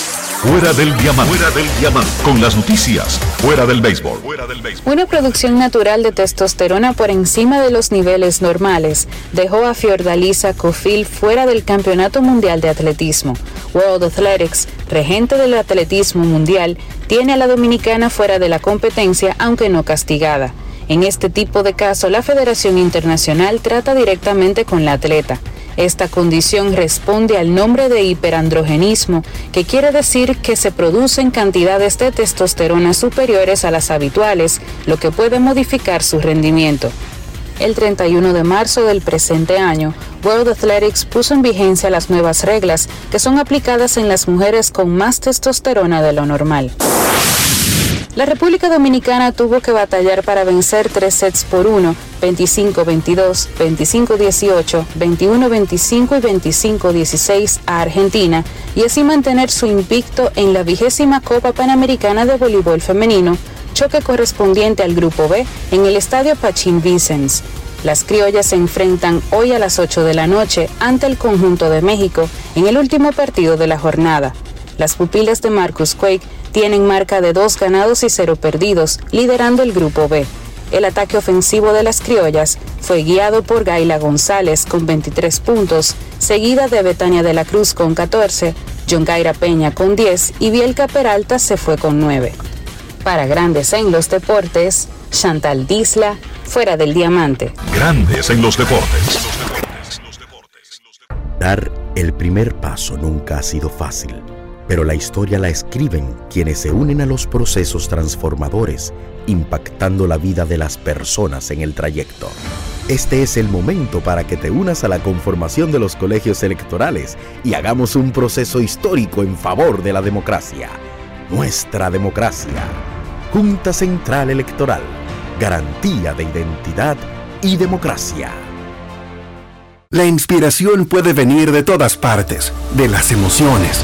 Fuera del diamante. Fuera del diamante. Con las noticias. Fuera del béisbol. Fuera del béisbol. Una producción natural de testosterona por encima de los niveles normales dejó a Fiordalisa Cofil fuera del Campeonato Mundial de Atletismo. World Athletics, regente del atletismo mundial, tiene a la dominicana fuera de la competencia, aunque no castigada. En este tipo de caso, la Federación Internacional trata directamente con la atleta. Esta condición responde al nombre de hiperandrogenismo, que quiere decir que se producen cantidades de testosterona superiores a las habituales, lo que puede modificar su rendimiento. El 31 de marzo del presente año, World Athletics puso en vigencia las nuevas reglas que son aplicadas en las mujeres con más testosterona de lo normal. La República Dominicana tuvo que batallar para vencer tres sets por uno, 25-22, 25-18, 21-25 y 25-16 a Argentina y así mantener su invicto en la vigésima Copa Panamericana de Voleibol Femenino, choque correspondiente al Grupo B en el Estadio Pachín Vicens. Las criollas se enfrentan hoy a las 8 de la noche ante el conjunto de México en el último partido de la jornada. Las pupilas de Marcus Quake tienen marca de dos ganados y cero perdidos, liderando el Grupo B. El ataque ofensivo de las criollas fue guiado por Gaila González con 23 puntos, seguida de Betania de la Cruz con 14, John Gaira Peña con 10 y Bielka Peralta se fue con 9. Para Grandes en los Deportes, Chantal Disla, fuera del diamante. Grandes en los deportes. Dar el primer paso nunca ha sido fácil, pero la historia la escriben quienes se unen a los procesos transformadores, impactando la vida de las personas en el trayecto. Este es el momento para que te unas a la conformación de los colegios electorales y hagamos un proceso histórico en favor de la democracia. Nuestra democracia. Junta Central Electoral. Garantía de identidad y democracia. La inspiración puede venir de todas partes, de las emociones,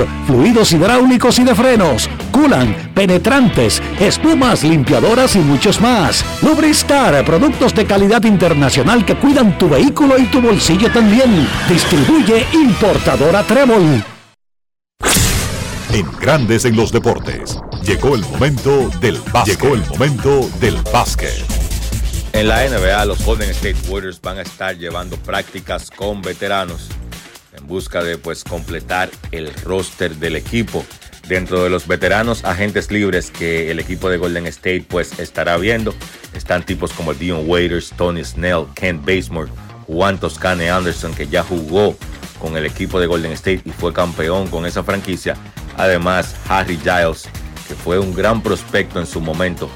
fluidos hidráulicos y de frenos, culan, penetrantes, espumas, limpiadoras y muchos más. Lubristar, productos de calidad internacional que cuidan tu vehículo y tu bolsillo también. Distribuye importadora Trébol. En Grandes en los Deportes, llegó el momento del básquet. Llegó el momento del básquet. En la NBA, los Golden State Warriors van a estar llevando prácticas con veteranos busca de pues completar el roster del equipo. dentro de los veteranos agentes libres que el equipo de Golden State pues estará viendo, están tipos como Dion Waiters, Tony Snell, Kent Basemore, Juan Toscane Anderson que ya jugó con el equipo de Golden State y fue campeón con esa franquicia. Además, Harry Giles, que fue un gran prospecto en su momento,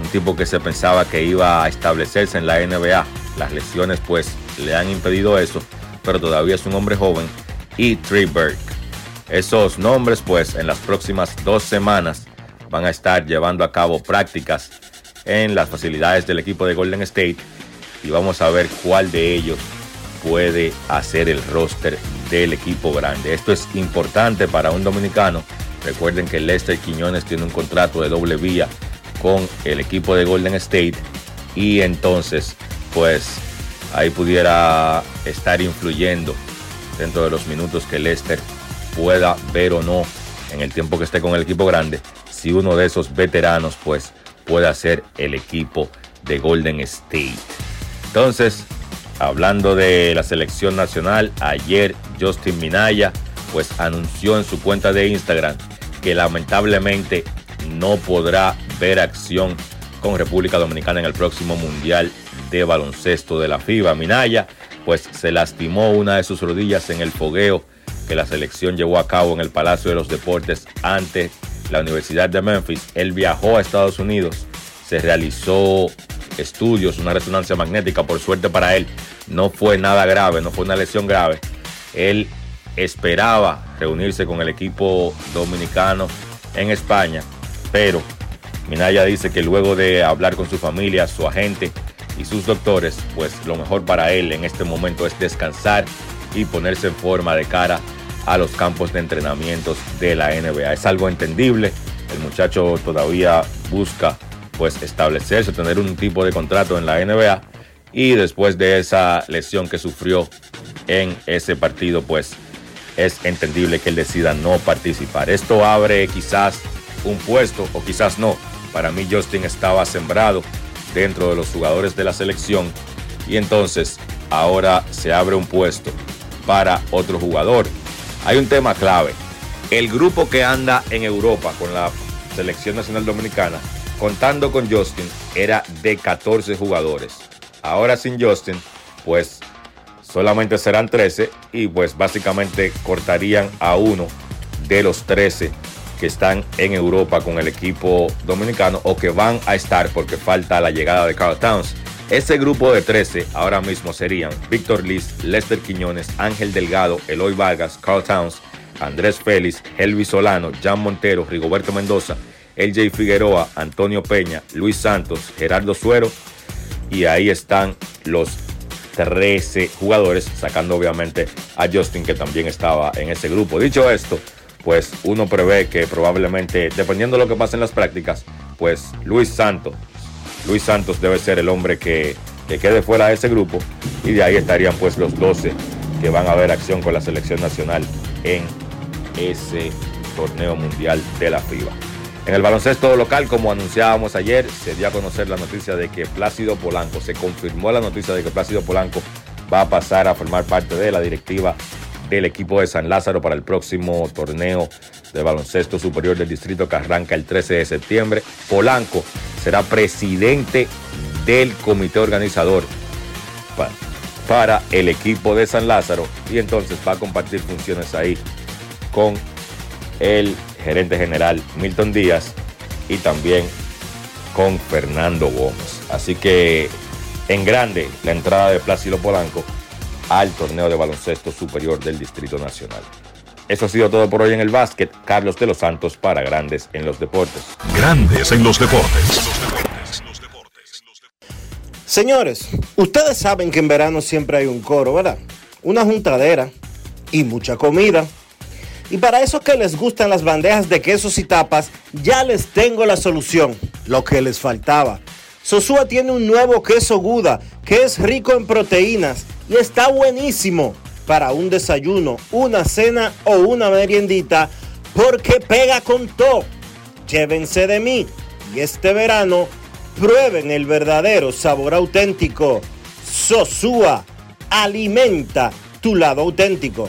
un tipo que se pensaba que iba a establecerse en la NBA. Las lesiones pues le han impedido eso, pero todavía es un hombre joven. Y Trey Burke. Esos nombres pues en las próximas dos semanas van a estar llevando a cabo prácticas en las facilidades del equipo de Golden State y vamos a ver cuál de ellos puede hacer el roster del equipo grande. Esto es importante para un dominicano. Recuerden que Lester Quiñones tiene un contrato de doble vía con el equipo de Golden State y entonces pues ahí pudiera estar influyendo dentro de los minutos que Lester pueda ver o no en el tiempo que esté con el equipo grande si uno de esos veteranos pues puede hacer el equipo de Golden State. Entonces, hablando de la selección nacional, ayer Justin Minaya pues anunció en su cuenta de Instagram que lamentablemente no podrá ver acción con República Dominicana en el próximo Mundial de Baloncesto de la FIBA. Minaya pues se lastimó una de sus rodillas en el fogueo que la selección llevó a cabo en el Palacio de los Deportes ante la Universidad de Memphis. Él viajó a Estados Unidos, se realizó estudios, una resonancia magnética, por suerte para él, no fue nada grave, no fue una lesión grave. Él esperaba reunirse con el equipo dominicano en España, pero Minaya dice que luego de hablar con su familia, su agente y sus doctores, pues lo mejor para él en este momento es descansar y ponerse en forma de cara a los campos de entrenamientos de la NBA. Es algo entendible, el muchacho todavía busca pues establecerse, tener un tipo de contrato en la NBA y después de esa lesión que sufrió en ese partido pues es entendible que él decida no participar. Esto abre quizás un puesto o quizás no. Para mí Justin estaba sembrado dentro de los jugadores de la selección y entonces ahora se abre un puesto para otro jugador. Hay un tema clave. El grupo que anda en Europa con la selección nacional dominicana, contando con Justin, era de 14 jugadores. Ahora sin Justin, pues solamente serán 13 y pues básicamente cortarían a uno de los 13 que están en Europa con el equipo dominicano o que van a estar porque falta la llegada de Carl Towns. Ese grupo de 13 ahora mismo serían Víctor Liz, Lester Quiñones, Ángel Delgado, Eloy Vargas, Carl Towns, Andrés Félix, Helvi Solano, Jan Montero, Rigoberto Mendoza, LJ Figueroa, Antonio Peña, Luis Santos, Gerardo Suero y ahí están los 13 jugadores, sacando obviamente a Justin que también estaba en ese grupo. Dicho esto, pues uno prevé que probablemente, dependiendo de lo que pase en las prácticas, pues Luis Santos, Luis Santos debe ser el hombre que, que quede fuera de ese grupo y de ahí estarían pues los 12 que van a ver acción con la selección nacional en ese torneo mundial de la FIBA. En el baloncesto local, como anunciábamos ayer, se dio a conocer la noticia de que Plácido Polanco, se confirmó la noticia de que Plácido Polanco va a pasar a formar parte de la directiva del equipo de San Lázaro para el próximo torneo de baloncesto superior del distrito que arranca el 13 de septiembre. Polanco será presidente del comité organizador para el equipo de San Lázaro y entonces va a compartir funciones ahí con el gerente general Milton Díaz y también con Fernando Gómez. Así que en grande la entrada de Plácido Polanco al torneo de baloncesto superior del Distrito Nacional. Eso ha sido todo por hoy en el básquet. Carlos de los Santos para Grandes en los Deportes. Grandes en los Deportes. Señores, ustedes saben que en verano siempre hay un coro, ¿verdad? Una juntadera y mucha comida. Y para esos que les gustan las bandejas de quesos y tapas, ya les tengo la solución, lo que les faltaba. Sosúa tiene un nuevo queso Guda que es rico en proteínas y está buenísimo para un desayuno, una cena o una meriendita porque pega con todo. Llévense de mí y este verano prueben el verdadero sabor auténtico. Sosúa alimenta tu lado auténtico.